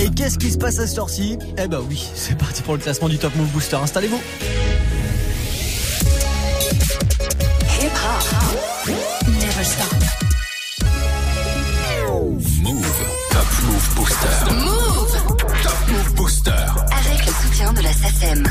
Et qu'est-ce qui se passe à cette heure-ci? Eh bah oui, c'est parti pour le classement du Top Move Booster. Installez-vous. Hip hop never stop. Move. Top Move Booster. Move Top Move Booster. avec le soutien de la SACEM.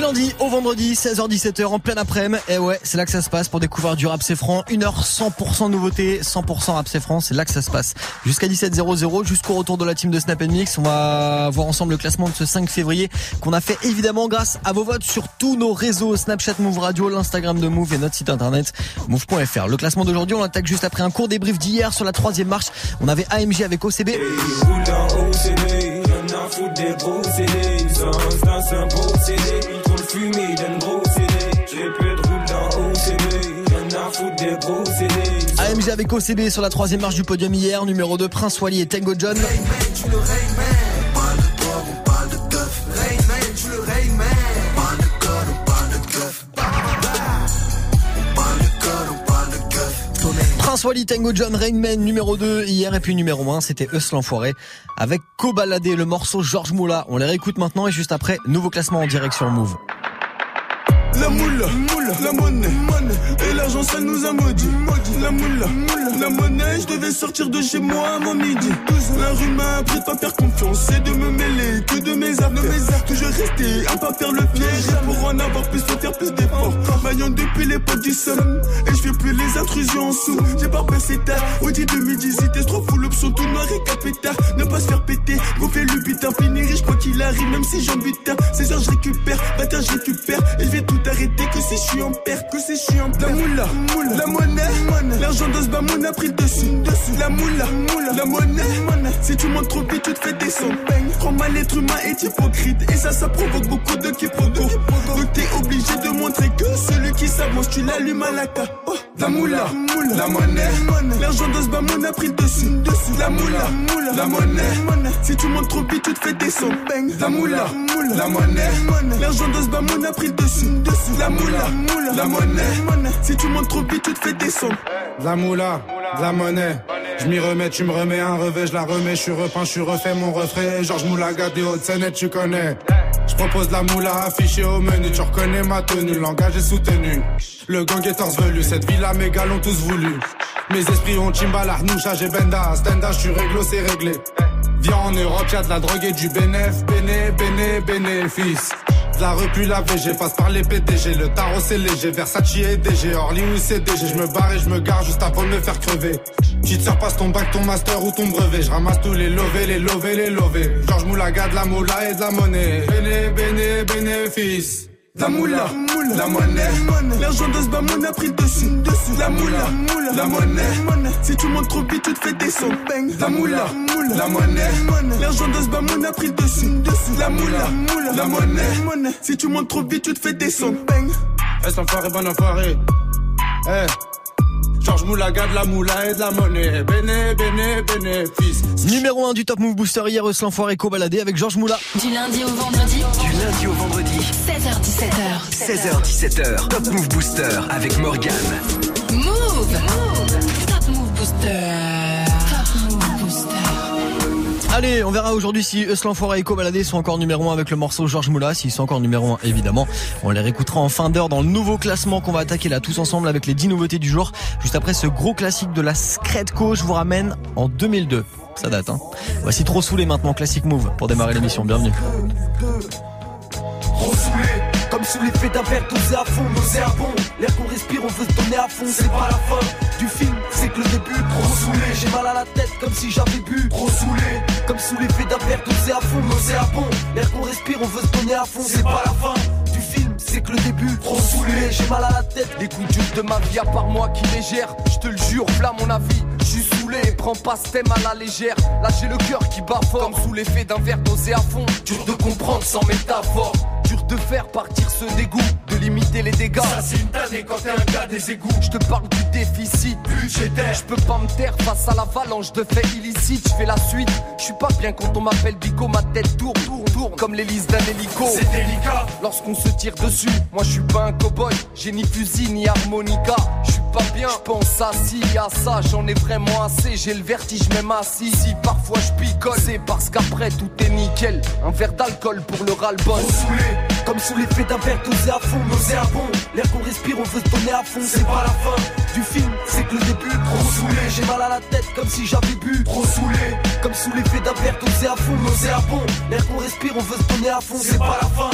Lundi au vendredi, 16h-17h en plein après-midi. Et ouais, c'est là que ça se passe pour découvrir du rap c'est franc. Une heure 100% nouveauté, 100% rap c'est franc. C'est là que ça se passe. Jusqu'à 17h00, jusqu'au retour de la team de Snap Mix. On va voir ensemble le classement de ce 5 février qu'on a fait évidemment grâce à vos votes sur tous nos réseaux. Snapchat Move Radio, l'Instagram de Move et notre site internet move.fr. Le classement d'aujourd'hui, on l'attaque juste après un court débrief d'hier sur la troisième marche. On avait AMG avec OCB. Gros CD. Le. J'ai de roule dans y'en a foutre des gros CD. AMG avec OCB sur la troisième marche du podium hier. Numéro 2, Prince Wally et Tango John. Prince Wally, Tango John, Rainman numéro 2 hier et puis numéro 1 c'était Eus l'enfoiré avec Cobaladé le morceau Georges Moula. On les réécoute maintenant et juste après nouveau classement en direction Move. La moule, la monnaie, et l'argent ça nous a maudit. La moule, la monnaie, je devais sortir de chez moi avant midi. La rue m'a appris de pas faire confiance et de me mêler que de mes affaires. Toujours rester à pas faire le piège et pour en avoir plus faut faire plus d'efforts. Maillon depuis les potes du somme et je fais plus les intrusions en sous. J'ai pas passé tard, Audi 2018 et trop fou l'option tout noir et capétard. Ne pas se faire péter, gonfler le butin, finir riche quoi qu'il arrive, même si j'en butin. 16 heures je récupère, bâtard je récupère que si je suis en perte, que si je suis en perte. La moula, la monnaie, l'argent de ce bamon a pris le dessus, dessus. La moula, la monnaie, si tu montes trop vite tu te fais descendre. Prends mal l'être humain est hypocrite. Et ça ça provoque beaucoup de quiproquos. Donc t'es obligé de montrer que celui qui s'avance tu l'allumes à la ca. Oh, la moula, la monnaie, l'argent de ce a pris le dessus, dessus. La moula, la monnaie, si tu montes trop vite tu te fais descendre. La moula, la monnaie, l'argent de ce a pris le dessus, dessus. La moula, la monnaie, si tu montes trop vite tu te fais descendre. De la moula, la monnaie. Je m'y remets, tu me remets un revêt, je la remets, je suis repeint, je suis refait mon refrain. Georges Moulaga des Hautes-Seine, tu connais. Je propose la moula affichée au menu, tu reconnais ma tenue, le langage est soutenu. Le gang est torse velu, cette villa mes gars l'ont tous voulu. Mes esprits ont Chimbala, Arnoucha, j'ai Benda, Stenda, je suis réglo, c'est réglé. Viens en Europe, y'a de la drogue et du bénéf, béné, béné, bénéfice. La repu la VG, passe par les PDG, le tarot c'est léger, Versace et DG, Orly ou CDG, je me barre et je me gare juste avant de me faire crever. Petite sœur passe ton bac, ton master ou ton brevet, je ramasse tous les lovés, les lovés, les lovés. Georges Moulaga, la moula et de la monnaie, béné, béné, bénéfice. La moula, la monnaie, l'argent de ce a pris le dessus, dessus. La moula, la monnaie, si tu montes trop vite tu te fais descendre. La moula, la monnaie, l'argent de ce a pris le dessus, dessus. La moula, la monnaie, si tu montes trop vite tu te fais descendre. Est enfoiré, bon enfoiré? Eh. Georges Moulaga, de la moula et de la monnaie, béné, béné, bénéfice. Numéro 1 du Top Move Booster hier Eus l'enfoiré Cobaladé avec Georges Moula. Du lundi au vendredi, Du lundi au vendredi, 16h17h. 16h-17h. Top Move Booster avec Morgan. Move Top Move Booster. Top Move Booster. Allez, on verra aujourd'hui si Eus l'enfoiré et Cobaladé sont encore numéro 1 avec le morceau Georges Moula. S'ils sont encore numéro 1, évidemment. On les réécoutera en fin d'heure dans le nouveau classement qu'on va attaquer là tous ensemble avec les 10 nouveautés du jour. Juste après ce gros classique de la Scredco, je vous ramène en 2002. Ça date, hein. Voici trop saoulé maintenant, classique move pour démarrer l'émission. Bienvenue. Trop saoulé, comme sous l'effet d'un verre dosé à fond, nauséabond. L'air qu'on respire, on veut se donner à fond, c'est pas la fin du film, c'est que le début. Trop saoulé, j'ai mal à la tête comme si j'avais bu. Trop saoulé, comme sous l'effet d'un verre dosé à fond, nauséabond. L'air qu'on respire, on veut se donner à fond, c'est pas la fin du film, c'est que le début. Trop saoulé, j'ai mal à la tête. Les coups durs de ma vie, à part moi qui les gère, je te le jure, v'là mon avis. Suis saoulé, prends pas ce thème à la légère. Là j'ai le cœur qui bat fort, comme sous l'effet d'un verre dosé à fond. Dur de comprendre sans métaphore, de faire partir ce dégoût, de limiter les dégâts. Ça c'est une tannée quand t'es un gars des égouts. Je te parle du déficit Budgétaire. Je peux pas me taire face à l'avalanche de faits illicites. Je fais la suite. Je suis pas bien quand on m'appelle Bico. Ma tête tourne, tourne, tourne comme l'hélice d'un hélico. C'est délicat. Lorsqu'on se tire dessus, moi je suis pas un cowboy. J'ai ni fusil ni harmonica. Je suis pas bien. Je pense à ci, à ça. J'en ai vraiment assez. J'ai le vertige même assis. Si parfois je picole, c'est parce qu'après tout est nickel. Un verre d'alcool pour le ras-le-bol. Comme sous l'effet d'un verre dosé à fond, nauséabond L'air qu'on respire, on veut se donner à fond C'est pas la fin. Du film, c'est que le début Trop saoulé. J'ai mal à la tête comme si j'avais bu Trop saoulé. Comme sous l'effet d'un verre dosé à fond, nauséabond L'air qu'on respire, on veut se donner à fond C'est pas la fin.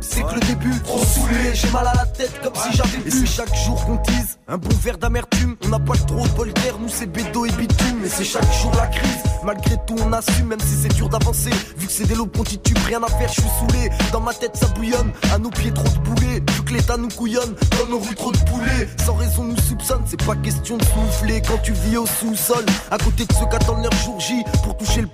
C'est que le début Trop saoulé. J'ai mal à la tête comme si j'avais bu. C'est chaque jour qu'on tease un bon verre d'amertume. On n'a pas le trop d'air, nous c'est bédo et bitume. Et c'est chaque jour la crise. Malgré tout on assume même si c'est dur d'avancer. Vu que c'est des qu'on titube, rien à faire, je suis saoulé. Dans ma tête ça bouillonne, à nos pieds trop de boulets Vu que l'état nous couillonne, dans nos rues trop de poulets Sans raison nous soupçonne, c'est pas question de souffler. Quand tu vis au sous-sol, à côté de ceux qu'attendent leur jour J Pour toucher le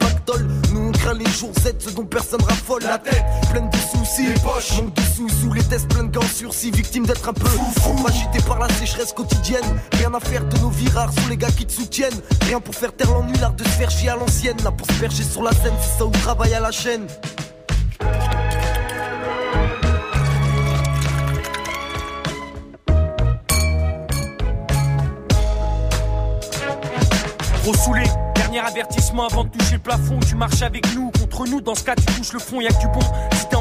nous on craint les jours Z Ce dont personne raffole, La tête. pleine de soucis. Les poches. Manque de sous sous les tests pleins de gants sursis Victime d'être un peu fou agité par la sécheresse quotidienne. Rien à faire de nos vies rares sous les gars qui te soutiennent. Rien pour faire taire l'ennui, l'art de se faire chier à l'ancienne. Là pour se percher sur la scène, c'est ça où travaille à la chaîne. Trop saoulé, avertissement avant de toucher le plafond. Tu marches avec nous, contre nous, dans ce cas tu touches le fond, y'a que du bon.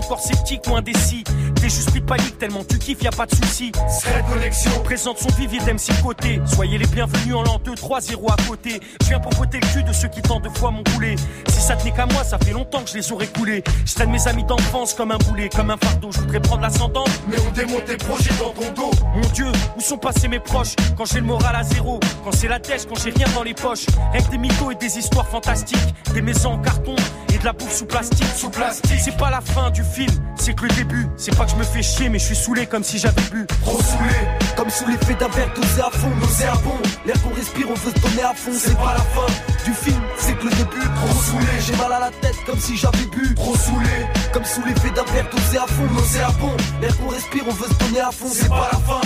Encore sceptique ou indécis, t'es juste panique tellement tu kiffes, y a pas de souci. Serait connexion. Présente son vivier d'MC côté. Soyez les bienvenus en l'an 2, 3, 0 à côté. Je viens pour voter le cul de ceux qui tant de fois m'ont roulé. Si ça tenait qu'à moi, ça fait longtemps que je les aurais coulés. Je traîne mes amis d'enfance comme un boulet, comme un fardeau. Je voudrais prendre l'ascendant. Mais on démonte tes projets dans ton dos. Mon Dieu, où sont passés mes proches? Quand j'ai le moral à zéro, quand c'est la tête, quand j'ai rien dans les poches. Rêve des mythos et des histoires fantastiques, des maisons en carton la bouffe sous plastique. Sous plastique. C'est pas la fin du film, c'est que le début. C'est pas que je me fais chier, mais je suis saoulé comme si j'avais bu. Trop saoulé. Comme sous l'effet d'un verre dosé à fond, nauséabond L'air qu'on respire, on veut se donner à fond C'est pas la fin. du film, c'est que le début Trop saoulé. J'ai mal à la tête comme si j'avais bu Trop saoulé. Comme sous l'effet d'un verre dosé à fond, nauséabond L'air qu'on respire, on veut se donner à fond C'est pas la fin.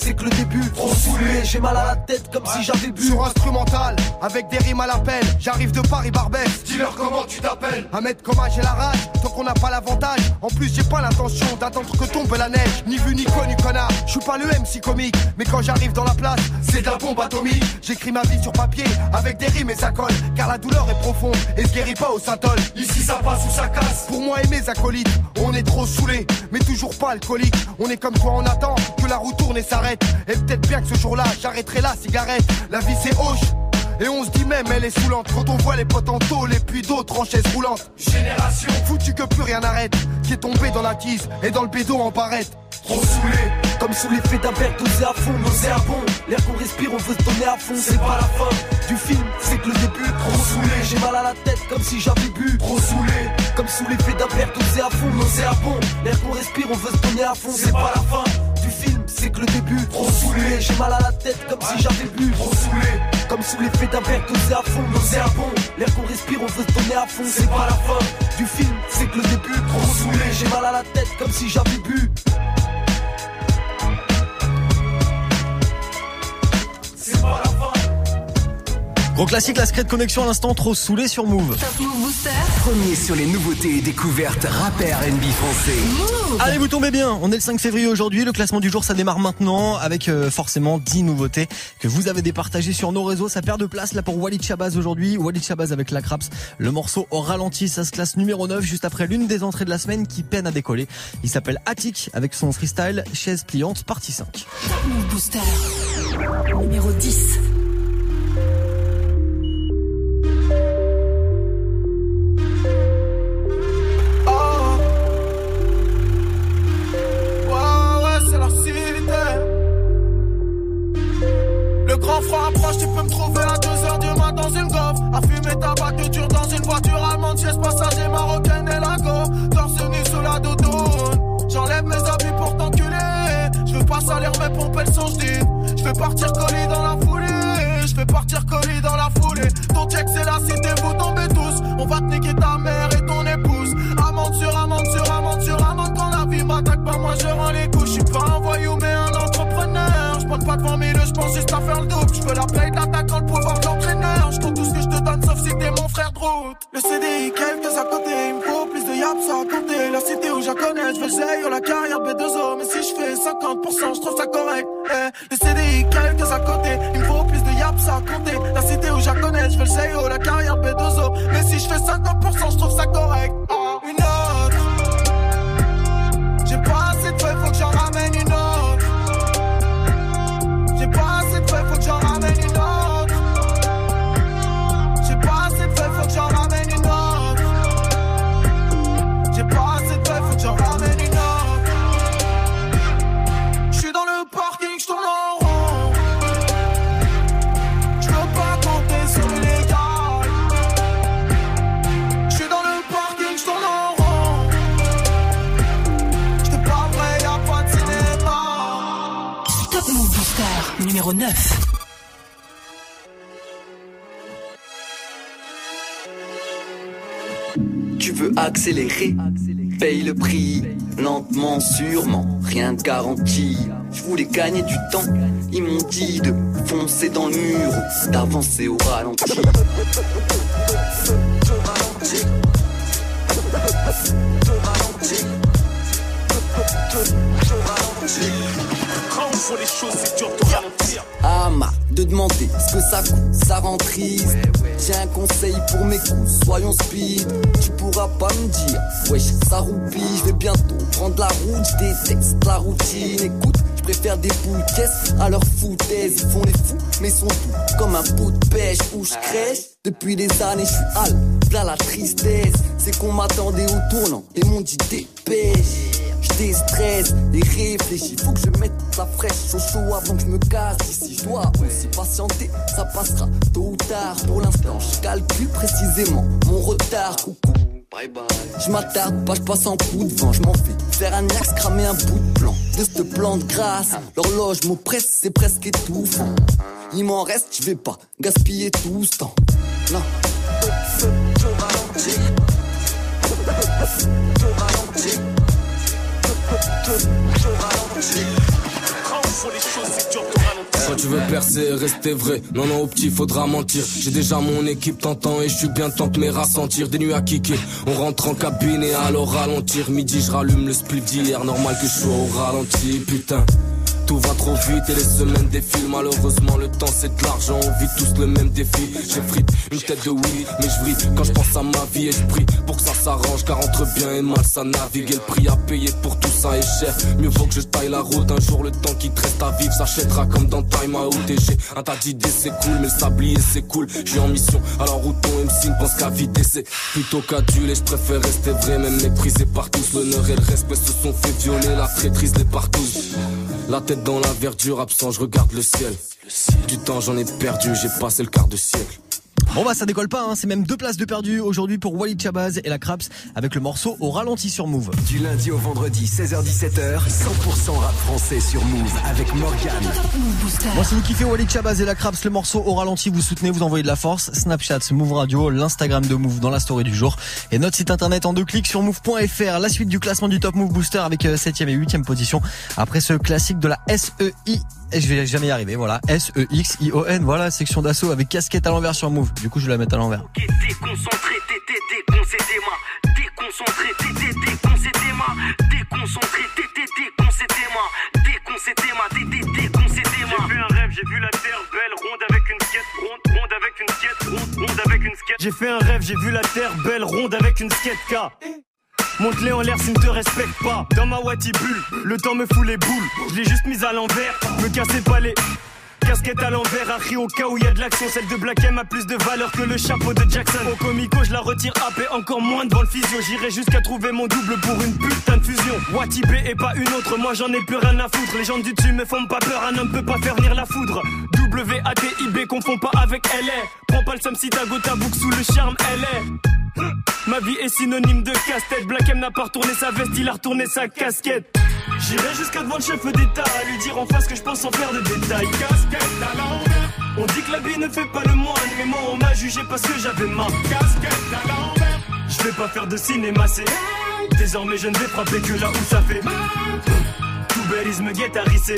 C'est que le début Trop saoulé. J'ai mal à la tête comme si j'avais bu Sur instrumental, avec des rimes à l'appel, j'arrive de Paris Barbès. Dis-leur comment tu t'appelles. Un mètre comme j'ai la rage, tant qu'on n'a pas l'avantage. En plus, j'ai pas l'intention d'attendre que tombe la neige. Ni vu ni connu, connard. Je suis pas le MC comique, mais quand j'arrive dans la place, C'est de la bombe atomique. j'écris ma vie sur papier, avec des rimes et ça colle. Car la douleur est profonde et se guérit pas au Saint-Ol. Ici ça passe ou ça casse. Pour moi et mes acolytes, on est trop saoulés, mais toujours pas alcoolique. On est comme toi, on attend que la roue tourne et s'arrête. Et peut-être bien que ce jour-là, j'arrêterai la cigarette. La vie c'est hoche. Et on se dit même elle est saoulante Quand on voit les potes en tôle et puis d'autres en chaise roulante Génération. Foutu que plus rien n'arrête Qui est tombé dans la tise et dans le bédo en barrette Trop saoulé. Comme sous l'effet d'un verre dosé à fond, nauséabond L'air qu'on respire, on veut se donner à fond C'est pas la fin. du film, c'est que le début Trop saoulé. J'ai mal à la tête comme si j'avais bu Trop saoulé. Comme sous l'effet d'un verre dosé à fond, nauséabond L'air qu'on respire, on veut se donner à fond C'est pas la fin. du film, c'est que le début Trop saoulé. J'ai mal à la tête comme si j'avais bu Trop saoulé. Comme sous l'effet d'un verre dosé à fond, nauséabond L'air qu'on respire, on veut se donner à fond C'est pas la fin. du film, c'est que le début Trop saoulé. J'ai mal à la tête comme si j'avais bu Gros classique, la secret connexion à l'instant, trop saoulé sur Move. Top Move Booster. Premier sur les nouveautés et découvertes rappeurs NB français. Move. Allez, vous tombez bien. On est le 5 février aujourd'hui. Le classement du jour, ça démarre maintenant avec euh, forcément 10 nouveautés que vous avez départagées sur nos réseaux. Ça perd de place là pour Walid Chabaz aujourd'hui. Walid Chabaz avec la Craps. Le morceau au ralenti, ça se classe numéro 9 juste après l'une des entrées de la semaine qui peine à décoller. Il s'appelle Attic avec son freestyle chaise pliante partie 5. Top Move Booster. Numéro 10. Grand froid approche, tu peux me trouver à 2h du mat dans une golf. À fumer tabac de dur dans une voiture allemande, chaise passager marocaine et la go. Torse nu sous la doudoune. J'enlève mes habits pour t'enculer. Je veux pas salir mes pompes, elles sont. Je vais partir colis dans la foulée. Je vais partir colis dans la foulée. Ton check, c'est la cité, vous tombez tous. On va te la paye de le pouvoir de. Je tout ce que je te donne, sauf si t'es mon frère de route. Le CDI, quelques à côté, il me faut plus de yaps à compter. La cité où je connais, je veux la carrière B2O. Mais si je fais 50%, je trouve ça correct. Eh, le CDI, quelques à côté, il me faut plus de yaps à compter. La cité où je connais, je veux la carrière B2O. Mais si je fais 50%, je trouve ça correct. Tu veux accélérer, paye le prix, lentement, sûrement, rien de garanti. Je voulais gagner du temps, ils m'ont dit de foncer dans le mur, d'avancer au ralenti. Les choses, c'est dur de ralentir. Ah ma, de demander ce que ça coûte, ça rend triste. J'ai un conseil pour mes coups, soyons speed. Tu pourras pas me dire, wesh, ça roupille. Je vais bientôt prendre la route, je déteste la routine. Écoute, je préfère des boules caisses à leur foutaise. Ils font les fous, mais sont tout comme un pot de pêche où je crèche. Depuis des années, je suis hal, plein la tristesse. C'est qu'on m'attendait au tournant et m'ont dit dépêche. Je déstresse et réfléchis, faut que je mette la fraîche au chaud avant que je me casse. Ici, je dois aussi patienter, ça passera tôt ou tard. Pour l'instant, je calcule précisément mon retard. Coucou. Bye bye. Je m'attarde pas, je passe en coup de vent, je m'en fais faire un axe, cramer un bout de plan de ce plan de grâce. L'horloge m'oppresse, c'est presque étouffant. Il m'en reste, je vais pas gaspiller tout ce temps. Non. Quand tu veux percer, rester vrai. Non, non, au petit, faudra mentir. J'ai déjà mon équipe t'entend et je suis bien temps de me rassentir. Des nuits à kicker. On rentre en cabine et alors ralentir. Midi, je rallume le split d'hier. Normal que je sois au ralenti, putain. Tout va trop vite et les semaines défilent. Malheureusement, le temps c'est de l'argent. On vit tous le même défi. J'ai frite une tête de oui, mais je brille quand je pense à ma vie et je prie pour que ça s'arrange. Car entre bien et mal, ça navigue. Et le prix à payer pour tout ça est cher. Mieux vaut que je taille la route. Un jour, le temps qui te reste à vivre s'achètera comme dans Time Out. Et j'ai un tas d'idées, c'est cool, mais sablier c'est cool. Je en mission, alors où ton MC ne pense qu'à vider. C'est plutôt qu'aduler. Je préfère rester vrai, même méprisé par tous. L'honneur et le respect se sont fait violer. La traîtrise les partout. La tête dans la verdure, absent, je regarde le ciel. Du temps j'en ai perdu, j'ai passé le quart de siècle. Bon bah ça décolle pas, hein. c'est même deux places de perdu aujourd'hui pour Walid Chabaz et la Craps avec le morceau au ralenti sur Move. Du lundi au vendredi, 16h-17h, 100% rap français sur Move avec Morgan. Moi si vous kiffez Walid Chabaz et la Craps, le morceau au ralenti, vous soutenez, vous envoyez de la force. Snapchat, Move Radio, l'Instagram de Move dans la story du jour et notre site internet en deux clics sur move.fr. La suite du classement du Top Move Booster avec 7ème et 8ème position après ce classique de la SEI et je vais jamais y arriver, voilà. S-E-X-I-O-N, voilà, section d'assaut avec casquette à l'envers sur Move. Du coup, je vais la mettre à l'envers. Déconcentré, t'es déconcédément. Déconcentré, t'es déconcédément. Déconcentré, t'es déconcédément. Déconcédément, t'es déconcédément. J'ai vu un rêve, j'ai vu la terre belle, ronde avec une skate, ronde, ronde avec une skate, ronde, ronde avec une skate. J'ai fait un rêve, j'ai vu la terre belle, ronde avec une skate K. Monte-les en l'air s'ils ne te respectent pas. Dans ma bulle, le temps me fout les boules. Je l'ai juste mise à l'envers, me cassez pas les. Casquette à l'envers, Harry au cas où y a de l'action. Celle de Black M a plus de valeur que le chapeau de Jackson. Au comico, je la retire AP encore moins devant le physio. J'irai jusqu'à trouver mon double pour une putain de fusion. Wati B et pas une autre, moi j'en ai plus rien à foutre. Les gens du dessus me font pas peur, un homme peut pas faire venir la foudre. W-A-T-I-B, confond pas avec LR. Prends pas le somme si ta go ta boucle sous le charme, LR. Ma vie est synonyme de casse-tête. Black M n'a pas retourné sa veste, il a retourné sa casquette. J'irai jusqu'à devant le chef d'État à lui dire en face que je pense sans faire de détails. Casquette à. On dit que la vie ne fait pas le moine, mais moi on m'a jugé parce que j'avais ma casquette à l'envers. Je vais pas faire de cinéma, c'est désormais je ne vais frapper que là où ça fait. Tout belise me guette à risser.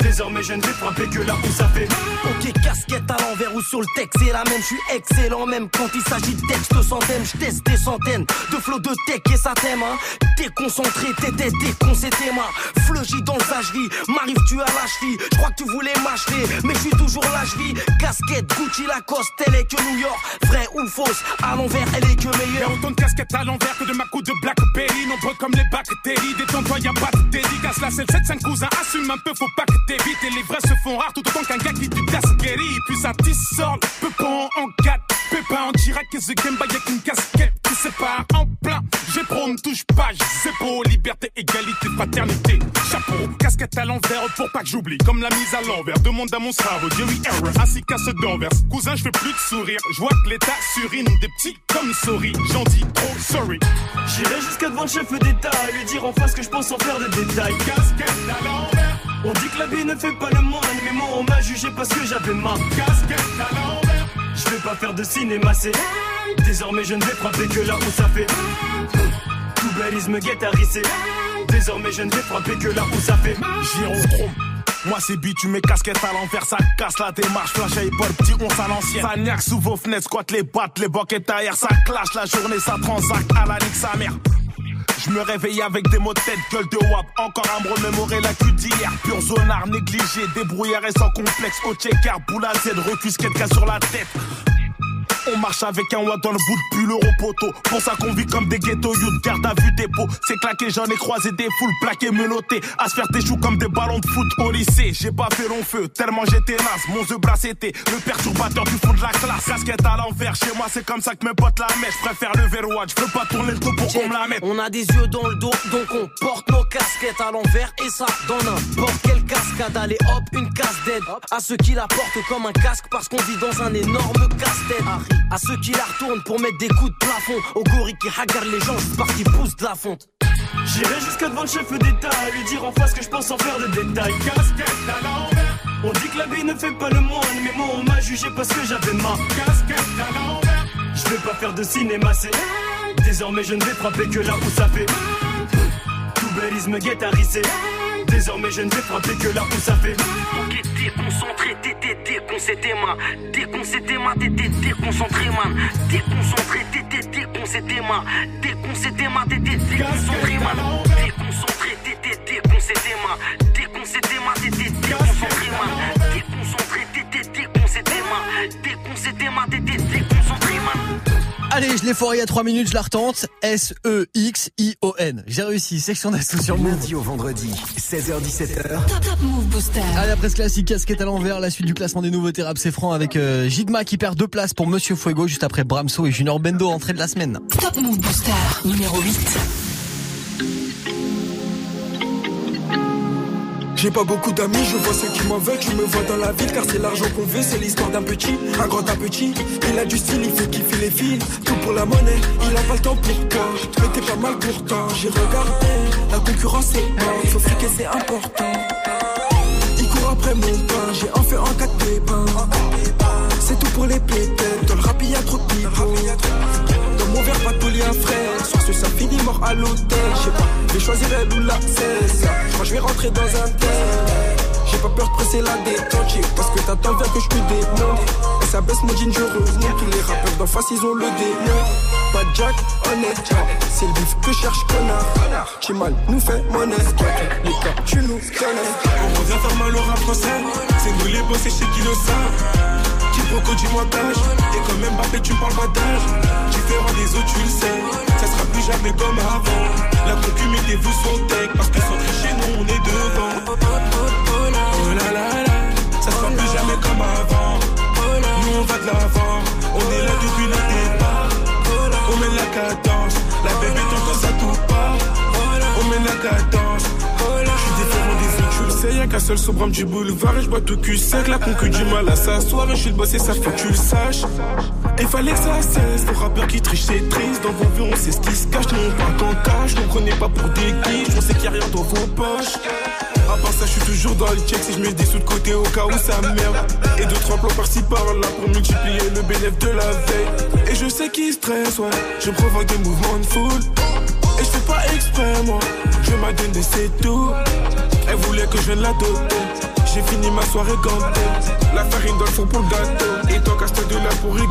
Désormais je ne vais frapper que là où ça fait Ok, casquette à l'envers ou sur le texte, c'est la même, je suis excellent même quand il s'agit de texte centaines, je teste des centaines de flots de tech et ça t'aime, hein. Déconcentré, t'étais décon, c'était ma fleugie dans le vie M'arrive tu à la cheville, je crois que tu voulais m'acheter, mais je suis toujours la cheville. Casquette, Gucci, Lacoste, elle est que New York, vrai ou fausse, à l'envers, elle est que meilleure. Y'a autant de casquettes à l'envers que de ma coupe de Blackberry, nombreux comme les bactéries, détends-toi, y'a pas de dédicace, là c'est le 7-5 cousin, assume un peu, faut pas que et les vrais se font rares tout autant qu'un gars qui du Gasquerie, puis ça dissort, peu pas en 4, pépin en direct, et ce game by avec une casquette qui sépare en plein. J'ai pro, ne touche pas, c'est beau, liberté, égalité, paternité. Chapeau, casquette à l'envers pour pas que j'oublie. Comme la mise à l'envers, demande à mon cerveau, Jerry Error, ainsi qu'à ce d'envers. Cousin, je fais plus de sourire, je vois que l'état surine des petits comme souris. J'en dis trop sorry. J'irai jusqu'à devant le chef d'État, lui dire en face que je pense en faire des détails. Casquette à l'envers. On dit que la vie ne fait pas le moine, mais moi on m'a jugé parce que j'avais ma casquette à l'envers. Je vais pas faire de cinéma, c'est Désormais je ne vais frapper que là où ça fait Tout me guette à Désormais je ne vais frapper que là où ça fait Girochrome moi c'est tu mets casquette à l'envers, ça casse la démarche, flash épaule, petit on à l'ancienne. Sous vos fenêtres, squat les boîtes, les boquettes ailleurs, ça clash. La journée, ça transacte à la nique sa mère. Je me réveille avec des mots de tête, gueule de wap. Encore à me remémorer la cul d'hier. Pur zonard, négligé, débrouillard et sans complexe. Au checker, boule à Z, refuse quelqu'un sur la tête. On marche avec un watt dans le bout de pull au poteau. Pour ça qu'on vit comme des ghettos youth, garde à vue dépôt. C'est claqué, j'en ai croisé des foules plaquées, menottées. À se faire des choux comme des ballons de foot au lycée. J'ai pas fait long feu, tellement j'étais naze. Mon œuf bras c'était le perturbateur du fond de la classe. Casquette à l'envers, chez moi c'est comme ça que mes potes la mettent. Je préfère le verrouage, je veux pas tourner le dos pour qu'on me la mette. On a des yeux dans le dos, donc on porte nos casquettes à l'envers. Et ça, dans n'importe quelle cascade. Allez hop, une casse d'aide. À ceux qui la portent comme un casque parce qu'on vit dans un énorme casse-tête. À ceux qui la retournent pour mettre des coups de plafond. Aux gorilles qui regardent les gens juste parce qu'ils poussent de la fonte. J'irai jusqu'à devant le chef d'État à lui dire en face que je pense en faire des détails. Casquette à l'envers. On dit que la vie ne fait pas le moine, mais moi on m'a jugé parce que j'avais ma casquette à. Je vais pas faire de cinéma, c'est désormais je ne vais frapper que là où ça fait. Tout belise me guette à risser. Désormais je ne vais que là où ça fait. Déconcentré, déconcentré, man. Déconcentré, man, t'étais déconcentré, man. Déconcentré, t'étais déconcentré, man. Déconcentré, man, t'étais déconcentré, man. Déconcentré, déconcentré, man. Déconcentré, man, t'étais déconcentré, man. Déconcentré. Déconcentré, man, t'étais déconcentré, man. Allez, je l'ai foiré il y a 3 minutes, je la retente. S-E-X-I-O-N. J'ai réussi, section d'assaut sur Move. Lundi au vendredi, 16h17h. Top, top Move Booster. Allez, après ce classique casquette à l'envers, la suite du classement des nouveautés rap c'est franc avec euh, Jigma qui perd deux places pour Monsieur Fuego juste après Bramso et Junior Bendo entrée de la semaine. Top Move Booster numéro 8. J'ai pas beaucoup d'amis, je vois ceux qui m'en veulent, tu me vois dans la ville car c'est l'argent qu'on veut, c'est l'histoire d'un petit, un grand un petit. Il a du style, il fait kiffer les villes, tout pour la monnaie, il a pas le temps pour toi. Mais t'es pas mal pourtant, j'ai regardé, la concurrence est morte, faut friquer c'est important. Il court après mon pain, j'ai en fait en quatre pépins. C'est tout pour les pétettes, dans le rap y'a trop de un frère. Soir ce ça finit mort à l'hôtel. J'sais pas, je vais choisir elle ou la 16. Moi je vais rentrer dans un tel. J'ai pas peur de presser la détente, parce que t'attends bien que je te démonte. Et ça baisse mon jean, je reviens. Tous les rappeurs d'en face, ils ont le démon. Pas Jack, honnête, c'est le bif que cherche connard. Mal, nous fait monnaie. Les cas, tu nous connais. On revient faire mal au rap français. C'est nous les boss et chez qui le savent. Quiproquo du montage Et quand même Mbappé tu parles pas d'âge Différent des autres tu le sais. Ça sera plus jamais comme avant. La concu mettez-vous son tech Parce que sans tricher nous on est devant. Oh là là là Ça sera plus jamais comme avant. Nous on va de l'avant. On est là depuis le départ. On met la cadence. La bébé t'entends ça tout pas. On met la cadence. Je suis différent des autres tu le sais. Y'a qu'un seul sobrame du boulevard Et je bois tout cul sec. La concu du mal à s'asseoir Et je suis le boss et ça faut que tu le saches il fallait que ça cesse, le rappeur qui triche c'est triste Dans vos vues on sait ce qui se cache, non pas qu'en cache Ne prenez pas pour des guiches, on sait qu'il y a rien dans vos poches à part ça, je suis toujours dans le check si je mets des sous de côté au cas où ça merde. Et deux, trois plans par-ci par-là pour multiplier le bénéfice de la veille. Et je sais qu'il stresse, ouais. Je provoque des mouvements de foule. Et je fais pas exprès, moi. Je m'adonne c'est tout. Elle voulait que je vienne la doter. J'ai fini ma soirée gantée. La farine dans le fond pour le gâteau. Et toi, casse de là pour y.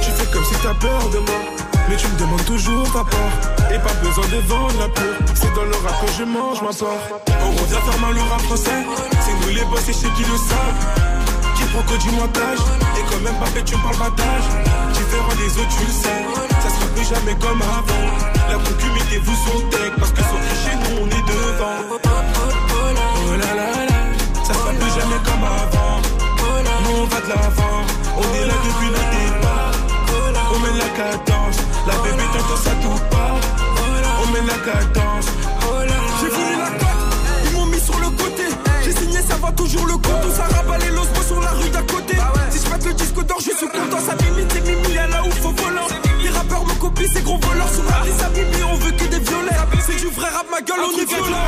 Tu fais comme si t'as peur de moi. Mais tu me demandes toujours ta part. Et pas besoin de vendre la peau. C'est dans le rap que je mange ma. On revient faire mal le rap français. C'est nous les boss et chez qui le savent. Qui que du montage. Et quand même pas fait, tu me parles battage. Différent des autres, tu le sais. Ça sera plus jamais comme avant. La concumité vous sont tech. Parce que sur chez nous, on est devant. On. On est là depuis le départ. On met la cadence. La bébé t'entend ça tout pas. On met la cadence. J'ai voulu la cote, ils m'ont mis sur le côté. J'ai signé, ça va toujours le compte. On s'est rabalé l'osmo sur la rue d'à côté. Si je pète le disque d'or, je suis content. Ça limite, c'est Mimi, elle là où faut volant. Les rappeurs me copient, ces gros voleurs. Sur la liste à Mimi, on veut que des violets. C'est du vrai rap, ma gueule, on est violent.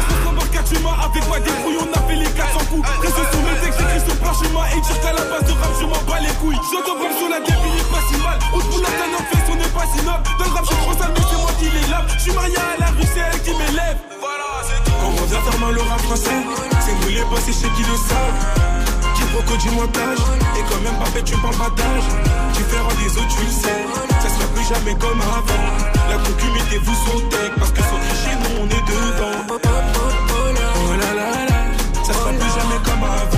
tu m'as avec moi des couilles, on a fait les 400 coups. Reste sur sur parchemin et dire qu'à la base de rap, je m'en bats les couilles. J'entends sur la débile, il est pas si mal. Bout la canne en face, on n'est pas si noble? Dans le rap, je suis trop sale, mais c'est moi qui les lave. Je suis marié à la rue, c'est elle qui m'élève. On revient faire mal au rap français? C'est nous les boss et chez qui le savent. Qui que du montage. Et quand même pas fait, tu parles battage. Différent des autres, tu le sais. Ça sera plus jamais comme avant. La concumité vous sont tech. Parce que sur chez nous, on est dedans. Oh là là là. Ça sera plus jamais comme avant.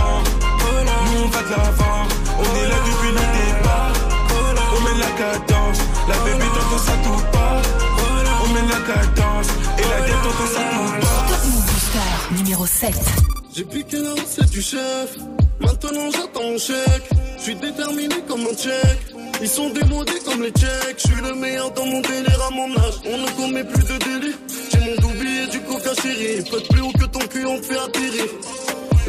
On va de l'avant. On est là depuis le départ. On met la cadence. La bébé t'entend ça tout pas. On met la cadence. Et la tête t'entend ça tout pas. Numéro 7. J'ai piqué la recette du chef. Maintenant j'attends mon chèque. Je suis déterminé comme un tchèque. Ils sont démodés comme les tchèques. Je suis le meilleur dans mon délire à mon âge. On ne commet plus de délits. J'ai mon doubi et du coca chéri. Peut plus haut que ton cul, on te fait atterrir.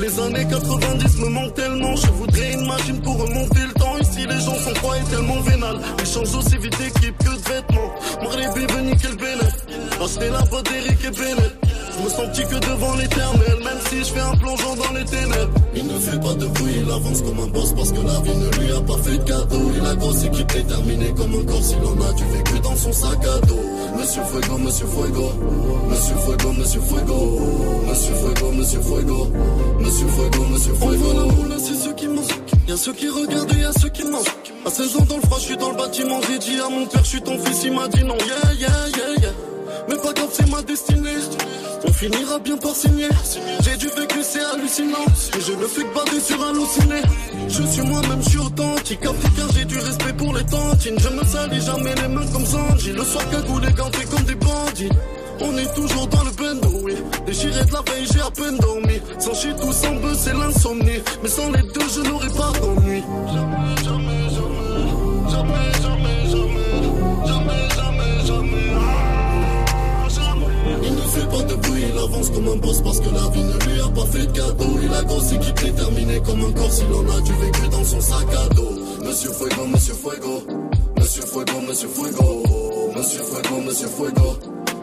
Les années 90 me manquent tellement. Je voudrais une machine pour remonter le temps. Ici, les gens sont froids et tellement vénal. Ils changent aussi vite d'équipe que de vêtements. Marley veut niquer le bénet. Acheter la pote d'Eric et Bennett. Je me sens petit que devant l'éternel, même si je fais un plongeon dans les ténèbres. Il ne fait pas de bruit, il avance comme un boss parce que la vie ne lui a pas fait de cadeau. Il a grosse équipe déterminée comme un corps, il en a du vécu dans son sac à dos. Monsieur Fuego, Monsieur Fuego, Monsieur Fuego, Monsieur Fuego, Monsieur Fuego, Monsieur Fuego, Monsieur Fuego, Monsieur Fuego. On voit la c'est ceux qui mangent. Y'a ceux qui regardent et y'a ceux qui mangent. À 16 ans dans le froid, je suis dans le bâtiment. J'ai dit à mon père, je suis ton fils, il m'a dit non. Yeah, yeah, yeah, yeah. Mais pas grave, c'est ma destinée. On finira bien par signer. J'ai du vécu, c'est hallucinant. Et je ne fais que bader sur halluciné. Je suis moi-même, je suis authentique. Africain, j'ai du respect pour les tantines. Je me salis jamais les mains comme Sanji. Le soir, cagoulé, ganté comme des bandits. On est toujours dans le bendo, oui. Déchiré de la veille, j'ai à peine dormi. Sans chier tout, sans bœuf, c'est l'insomnie. Mais sans les deux, je n'aurais pas d'ennui. Jamais, jamais. Un boss parce que la vie ne lui a pas fait de cadeau. Il a grosse équipe déterminée comme un corps, s'il en a du vécu dans son sac à dos. Monsieur Fuego, Monsieur Fuego. Monsieur Fuego, Monsieur Fuego. Monsieur Fuego, Monsieur Fuego.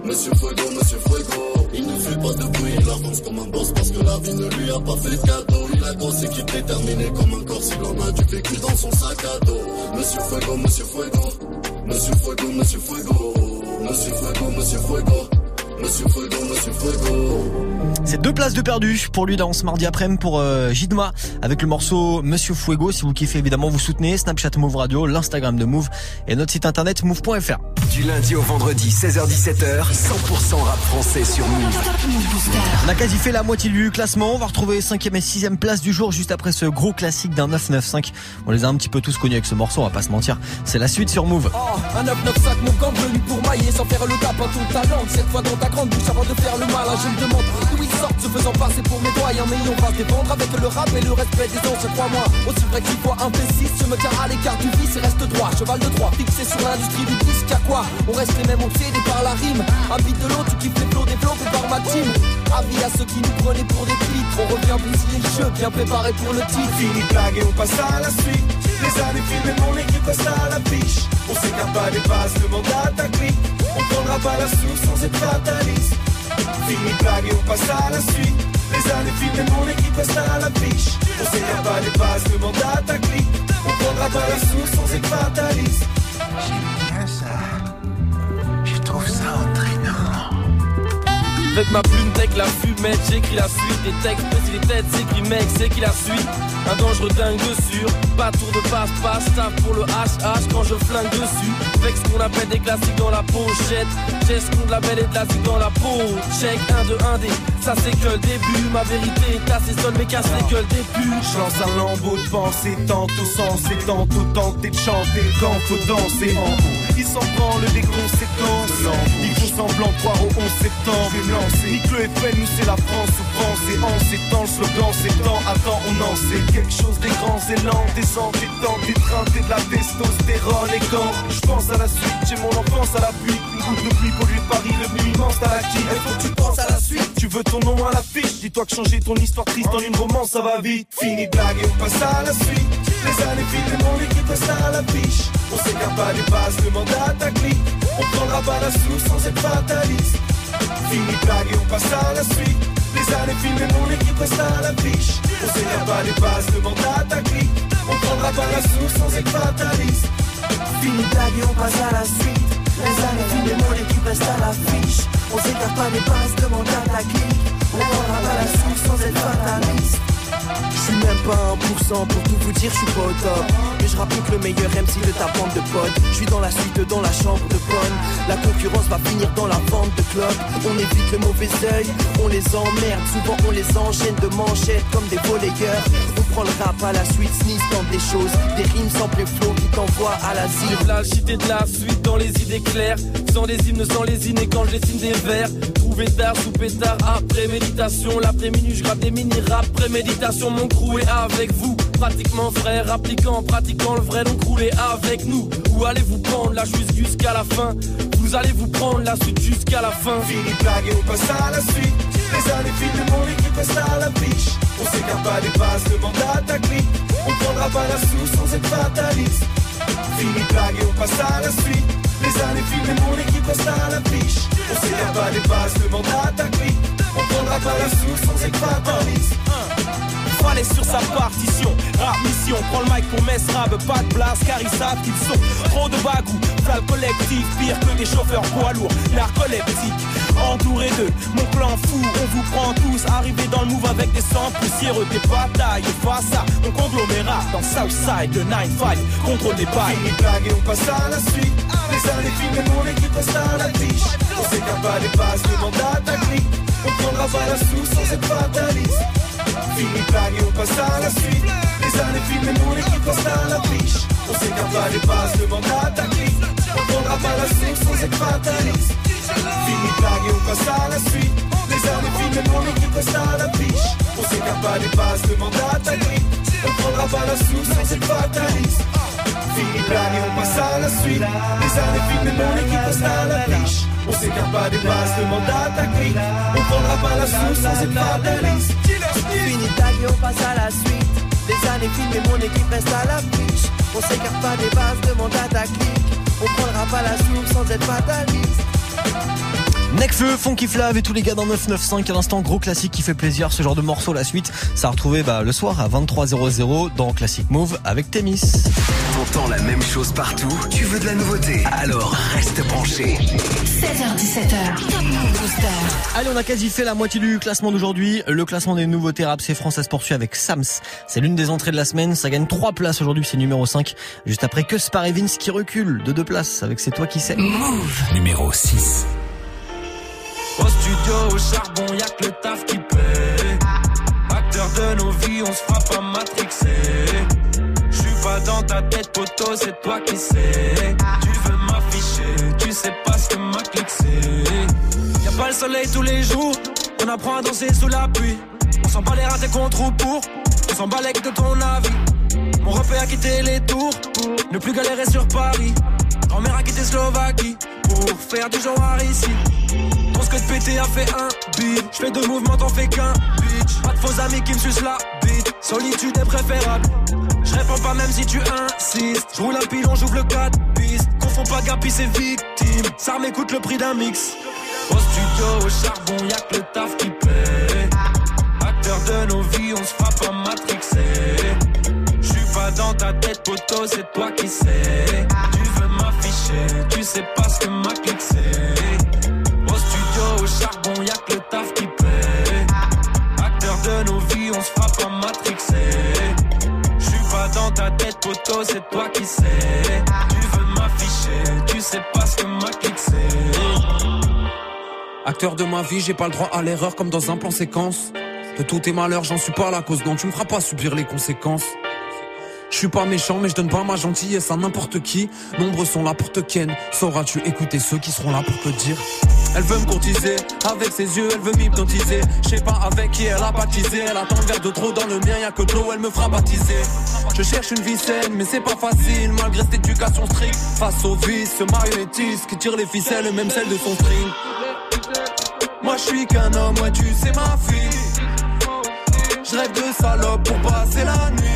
Monsieur Fuego, Monsieur Fuego. Il ne fait pas de bruit, il avance comme un boss parce que la vie ne lui a pas fait de cadeau. Il a grosse équipe déterminée comme un corps, s'il en a du vécu dans son sac à dos. Monsieur Fuego, Monsieur Fuego. Monsieur Fuego, Monsieur Fuego. Monsieur Fuego, Monsieur Fuego. Monsieur Fuego, Monsieur Fuego. C'est deux places de perdu pour lui dans ce mardi après-midi pour euh, Jidma avec le morceau Monsieur Fuego. Si vous kiffez évidemment, vous soutenez Snapchat Move Radio, l'Instagram de Move et notre site internet move.fr. Du lundi au vendredi, 16h17h, 100% rap français sur Move. On a quasi fait la moitié du classement. On va retrouver 5ème et 6ème place du jour juste après ce gros classique d'un 995. On les a un petit peu tous connus avec ce morceau, on va pas se mentir. C'est la suite sur Move. Oh, un 995, mon gang venu pour mailler sans faire le tap à tout talent. Cette fois dans ta grande bouche avant de faire le mal, je me demande d'où ils sortent se faisant passer pour mes doigts. Mais on va se défendre avec le rap et le respect des autres. Crois-moi, aussi vrai qu'il faut P6, je me tiens à l'écart du vice et reste droit. Cheval de droit, fixé sur l'industrie du disque, à quoi On reste les mêmes obsédés par la rime. Habite de l'eau, tu kiffes les flots développés par ma team. Avis à ceux qui nous prenaient pour des pitres. On revient plus les jeux, bien préparés pour le titre. Fini de blague et on passe à la suite. Les années filmées, mon équipe reste à l'affiche. On s'écarte pas des bases, demande à ta clique. On prendra pas la soupe sans être fataliste. Fini blague et on passe à la suite. Les années filmées, mon équipe reste à l'affiche. On s'écarte pas des bases, demande à ta clique. On prendra pas la soupe sans être fataliste. J'aime bien ça. Je trouve ça. Avec ma plume tech, la fumette, j'écris la suite Des textes, petit des têtes, c'est qui mec, c'est qui la suite? Un dangereux dingue de sûr, pas tour de passe-passe Tape pour le HH quand je flingue dessus Avec ce qu'on appelle des classiques dans la pochette. J'ai ce qu'on de la belle et de la dans la peau. Check 1 2 1 D, ça c'est que le début. Ma vérité est assez seule mais casse les gueules des putes Je lance un lambeau de pensée, tantôt sens et tantôt tenter de chanter. Quand faut danser en haut il s'en prend le déconséquence Ils font semblant croire au 11 septembre Lancer Nique le FN, nous c'est la France souffrance Et en ces temps, le slogan c'est temps Attends, on en sait quelque chose des grands élans Des entêtants, des trains, de la testostérone. Et quand je pense à la suite, j'ai mon enfance à la pluie Une goutte de pluie pollue Paris, revenu immense à la Il faut que tu penses à la suite Tu veux ton nom à l'affiche. Dis-toi que changer ton histoire triste en une romance ça va vite. Fini blague et on passe à la suite. Les années filent, mon équipe reste à la fiche On s'écarte pas des bases, demande à ta clique. On prendra pas la soupe sans être fataliste. Fini blague et on passe à la suite. Les années filment et mon équipe reste à la fiche. On s'énerve pas les bases, demande à ta clique. On prendra pas la soupe sans être fataliste. Fini blague et on passe à la suite. Les années filment et mon équipe reste à la fiche. On s'écarte pas les bases, demande à ta clique. On prendra pas la soupe sans être fataliste. Je même pas 1% pour tout vous dire, je suis pas au top. Mais je que le meilleur MC de ta bande de potes. Je suis dans la suite, dans la chambre de bonne. La concurrence va finir dans la vente de club. On évite le mauvais oeil, on les emmerde. Souvent on les enchaîne de manchettes comme des volleyeurs. On prend le rap à la suite, sneeze tente des choses. Des rimes sans plus flow qui t'envoient à l'asile. La cité de la suite dans les idées claires. Sans les hymnes, sans les innées quand je dessine des vers. Trouvé tard, sous pétard, après méditation. L'après-midi, je gratte des mini-rap, préméditation. Mon crew est avec vous, pratiquement frère, appliquant, pratiquant le vrai, donc roulez avec nous. Où allez-vous prendre la chute jusqu'à la fin? Vous allez vous prendre la suite jusqu'à la fin? Fini blague et on passe à la suite. Les années filent, mon équipe reste à la fiche. On s'écarte pas des bases, demande à ta clique. On prendra pas la sous sans être fataliste. Fini blague et on passe à la suite. Les années filent, mon équipe reste à la fiche. On s'écarte pas des bases, demande à ta clique. On prendra pas la sous sans être fataliste fallait sur sa partition. Rap mission, prends le mic pour Rab, pas de place car ils savent qu'ils sont trop de bagou. Flamme collectif, pire que des chauffeurs poids lourds, narcoleptiques. Entouré de mon plan fou, on vous prend tous. Arrivé dans le move avec des sangs poussiéreux, des batailles. Face à mon conglomérat dans Southside, de 9-5, contrôle des bails. Fini blague et on passe à la suite. Les années filment, mon équipe reste à la fiche. On s'écarte pas des bases, demande à ta. On prendra pas la sous sans être fataliste. Fini blague et on passe à la suite. Les années filment, mon équipe reste à la fiche. On s'écarte pas des bases, demande à ta clique. On prendra pas la sous sans être fataliste. Fini blague et on passe à la suite. Les années filment, mon équipe reste à la fiche. On s'écarte pas des bases, demande à ta clique. On prendra pas la sous sans être fataliste. Fini blague et on passe à la suite. Les années filment, mon équipe reste à la fiche. On s'écarte pas des bases, demande à ta clique. On prendra pas la sans être fataliste. Fini et on passe à la suite. Les années filment et mon équipe reste à la fiche. On s'écarte pas des bases, demande à ta clique. On prendra pas la soupe sans être fataliste. Necfeu, Funky Flav et tous les gars dans 995 à l'instant gros classique qui fait plaisir ce genre de morceau la suite ça a retrouvé bah, le soir à 23h00 dans Classic Move avec Témis T'entends la même chose partout Tu veux de la nouveauté Alors reste branché. 16h17h Top Move Booster Allez on a quasi fait la moitié du classement d'aujourd'hui. Le classement des nouveautés rap c'est France ça se poursuit avec Sams. C'est l'une des entrées de la semaine. Ça gagne 3 places aujourd'hui c'est numéro 5 Juste après que Spar Vince qui recule de 2 places avec C'est toi qui sais. Move. Numéro 6 Au studio, au charbon, y'a que le taf qui paie. Acteur de nos vies, on se frappe à matrixer. J'suis pas dans ta tête, poteau, c'est toi qui sais. Tu veux m'afficher, tu sais pas ce que ma clique c'est. Y'a pas le soleil tous les jours, on apprend à danser sous la pluie. On s'en bat les ratés contre ou pour, on s'en bat les de ton avis. Mon repère a quitté les tours, ne plus galérer sur Paris. Grand-mère a quitté Slovaquie, pour faire du genre ici. Ton ce que pété a fait un beat. J'fais deux mouvements, t'en fais qu'un bitch. Pas de faux amis qui me sucent la bite. Solitude est préférable. Je réponds pas même si tu insistes. Je roule un pilon, j'ouvre le 4 pistes. Confonds pas Gapi, c'est victime. Ça m'écoute le prix d'un mix. Au studio, au charbon, y'a que le taf qui paie. Acteur de nos vies, on se frappe à matrixer. J'suis pas dans ta tête, poteau, c'est toi qui sais. Tu veux m'afficher, tu sais pas ce que ma clique. Charbon, y'a que le taf qui paie. Acteur de nos vies, on se frappe à matrixer. Je suis pas dans ta tête, poteau, c'est toi qui sais. Tu veux m'afficher, tu sais pas ce que ma clique. Acteur de ma vie, j'ai pas le droit à l'erreur comme dans un plan séquence. De tous tes malheurs, j'en suis pas la cause, non, tu me feras pas subir les conséquences. Je suis pas méchant, mais je donne pas ma gentillesse à n'importe qui. Nombreux sont là pour te ken. Sauras-tu écouter ceux qui seront là pour te dire? Elle veut me courtiser, avec ses yeux, elle veut m'hypnotiser. Je sais pas avec qui elle a baptisé. Elle attend le verre de trop dans le mien, y'a que de l'eau, elle me fera baptiser. Je cherche une vie saine, mais c'est pas facile, malgré cette éducation stricte. Face au vice, ce marionnettiste qui tire les ficelles, même celle de son string. Moi je suis qu'un homme, ouais tu sais ma fille. Je rêve de salope pour passer la nuit.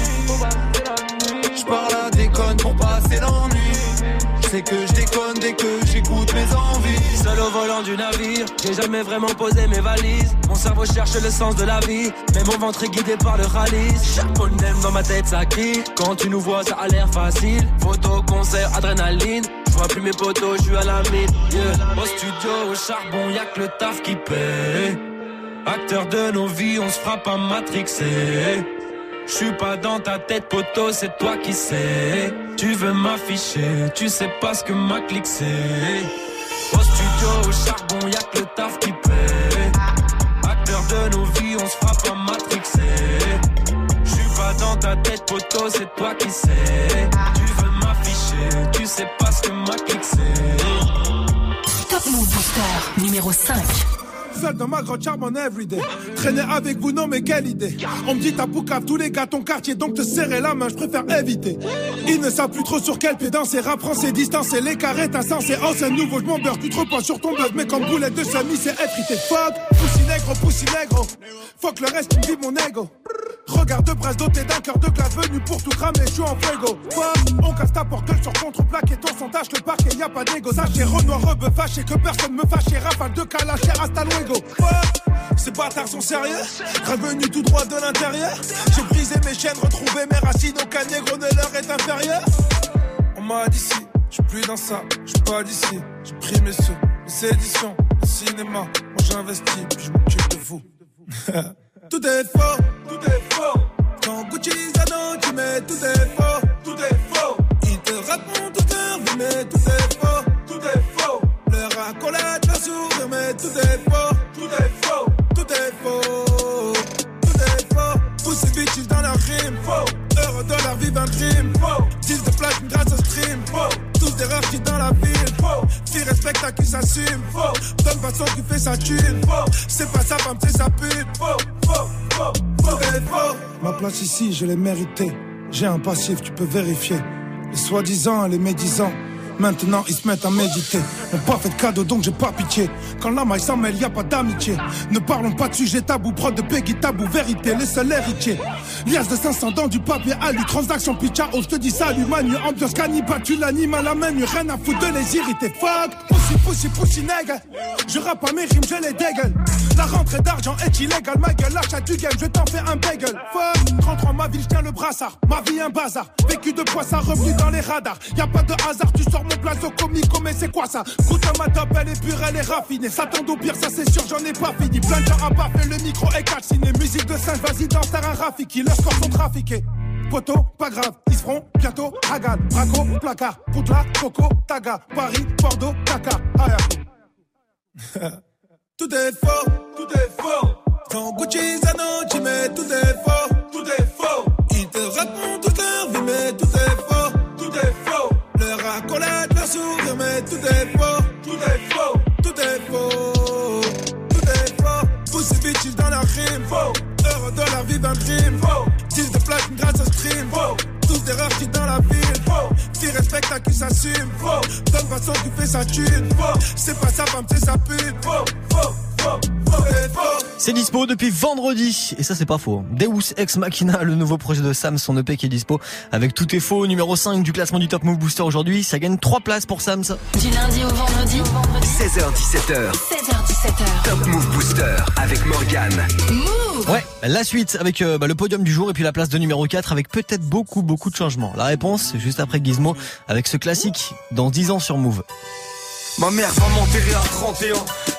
Sais que je déconne dès que j'écoute mes envies. Seul au volant du navire, j'ai jamais vraiment posé mes valises. Mon cerveau cherche le sens de la vie, mais mon ventre est guidé par le rallye. Chaque phonème dans ma tête ça crie. Quand tu nous vois, ça a l'air facile. Photo, concert, adrénaline. Je vois plus mes potos, je suis à la mine. Au studio, au charbon, y'a que le taf qui paie. Acteur de nos vies, on se frappe à matrixer. Je suis pas dans ta tête, poteau, c'est toi qui sais. Tu veux m'afficher, tu sais pas ce que ma clique c'est. Au studio, au charbon, y'a que le taf qui paie. Acteur de nos vies, on se frappe à matrixer. Je suis pas dans ta tête, poteau, c'est toi qui sais. Tu veux m'afficher, tu sais pas ce que ma clique c'est. Top Move Booster numéro 5. Seul dans ma grotte charbonne everyday. Traîner avec vous, non, mais quelle idée. On me dit t'as poucave tous les gars, ton quartier, donc te serrer la main, je préfère éviter. Ils ne savent plus trop sur quel pied danser, rap français, distance et les carrés, t'as sensé. Oh, c'est nouveau, je m'en beurre, tu te reposes sur ton buzz, mais comme boulette de semi, c'est effrité. Fuck, poussi négro, poussi négro. Fuck le reste, me dit mon ego. Regarde de presse doté d'un cœur de glace venu pour tout cramer, je suis en fuego. Fuck, on casse ta porte sur contre-plaque et ton sondage, le parquet, y a pas d'égo. Sachez Renoir, rebeu, fâché, que personne me fâche, rafale de calache, hasta luego. Ces bâtards sont sérieux, revenu tout droit de l'intérieur. J'ai brisé mes chaînes, retrouvé mes racines, aucun négro ne leur est inférieur. On m'a dit si, je suis plus dans ça, je suis pas d'ici. J'ai pris mes sous, les éditions, le cinéma, moi j'investis, puis je de vous. tout est faux, tout est faux. Quand Gucci Zano, tu mets tout est faux, tout est faux. Je l'ai méritée. J'ai un passif, tu peux vérifier. Les soi-disant et les médisants. Maintenant ils se mettent à méditer. N'ont pas fait de cadeau donc j'ai pas pitié. Quand la maille s'en mêle, y a pas d'amitié. Ne parlons pas de sujet tabou, prod de Peggy tabou, vérité, les seuls héritiers. Lias de 500 dans du papier alu, transaction pitcha, oh je te dis salut manu, ambiance cannibale, tu l'animes à la main, rien à foutre de les irriter. Fuck, pussy, pussy, pussy, nègre. Je rappe à mes rimes, je les dégueule. La rentrée d'argent est illégale, ma gueule, l'achat du game, je t'en fais un bagel. Fuck, rentre en ma ville, je tiens le brassard. Ma vie un bazar, vécu de ça, revenu dans les radars. Y a pas de hasard, tu sors mon plateau comico, mais c'est quoi ça? Goûte à ma top, elle est pure, elle est raffinée. S'attend au pire, ça c'est sûr, j'en ai pas fini. Plein de gens à baffer, le micro est calciné. Musique de singe, vas-y, danse, terrain Rafiki. Leurs corps sont trafiqués. Poto, pas grave, ils se feront bientôt Hagan, Braco, placard, Poutla, Coco, Taga, Paris, Bordeaux, Dakar, Ayaku. Tout est faux, tout est faux. Quand Gucci Zano, tu mets tout est faux, tout est faux. Ils te racontent toute leur vie, mais tout est faux, tout est faux. Leur accolade, leur sourire, mais tout est faux, tout est faux, tout est faux, tout est faux. Tous ces bitches dans la rime, faux. Heureux de leur vie d'un crime, faux. 10 de platine grâce au stream, faux. Tous des rares qui dans la faux. Qui respecte à qui s'assume, faux. Donne façon qui fait sa thune, faux. C'est pas sa femme, c'est sa pute, faux, faux, faux, faux, et faux. C'est dispo depuis vendredi. Et ça, c'est pas faux. Deus Ex Machina, le nouveau projet de Sam, son EP qui est dispo. Avec Tout est faux, numéro 5 du classement du Top Move Booster aujourd'hui. Ça gagne 3 places pour Sam, ça. Du lundi au vendredi. 16h17h. 16h17h. Top Move Booster avec Morgane. Move. Ouais, la suite avec euh, bah, le podium du jour et puis la place de numéro 4 avec peut-être beaucoup, beaucoup de changements. La réponse, juste après Gizmo, avec ce classique dans 10 ans sur Move. Ma mère va m'enterrer à 31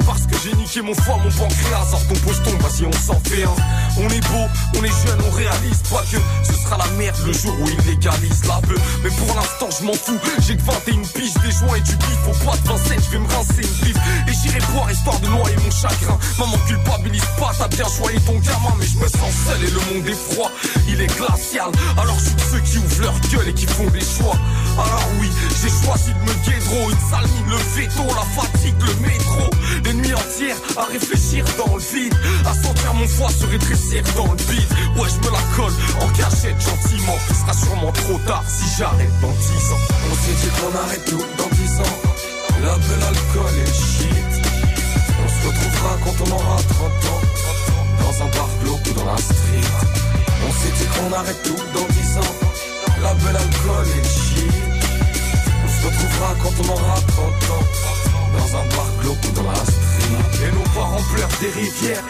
parce que j'ai niqué mon foie, mon pancréas. Sors ton poston, vas-y on s'en fait un. On est beau, on est jeune, on réalise. Pas que Ce sera la merde le jour où ils légalisent la beuh Mais pour l'instant je m'en fous, j'ai que 21 piges Des joints et du bif, au bois de Vincennes Je vais me rincer une bif. Et j'irai boire histoire de noyer mon chagrin. Maman culpabilise pas, t'as bien choisi ton gamin. Mais je me sens seul et le monde est froid. Il est glacial, alors je suis ceux qui ouvrent leur gueule et qui font des choix. Alors oui, j'ai choisi de me guédro. Une sale mine, le veto, la fatigue, le métro Les nuits entières à réfléchir dans le vide. À sentir mon foie se rétrécir dans le bide. Ouais je me la colle en cachette gentiment. Ce sera sûrement trop tard si j'arrête dans 10 ans. On s'est dit qu'on arrête tout dans 10 ans. La belle alcool et le shit. On se retrouvera quand on aura 30 ans. Dans un bar glauque ou dans la street. On s'est dit qu'on arrête tout dans 10 ans. La belle alcool et le shit se retrouvera quand on aura 30 ans. Dans un bar glauque ou dans la street. Et nos parents pleurent des rivières.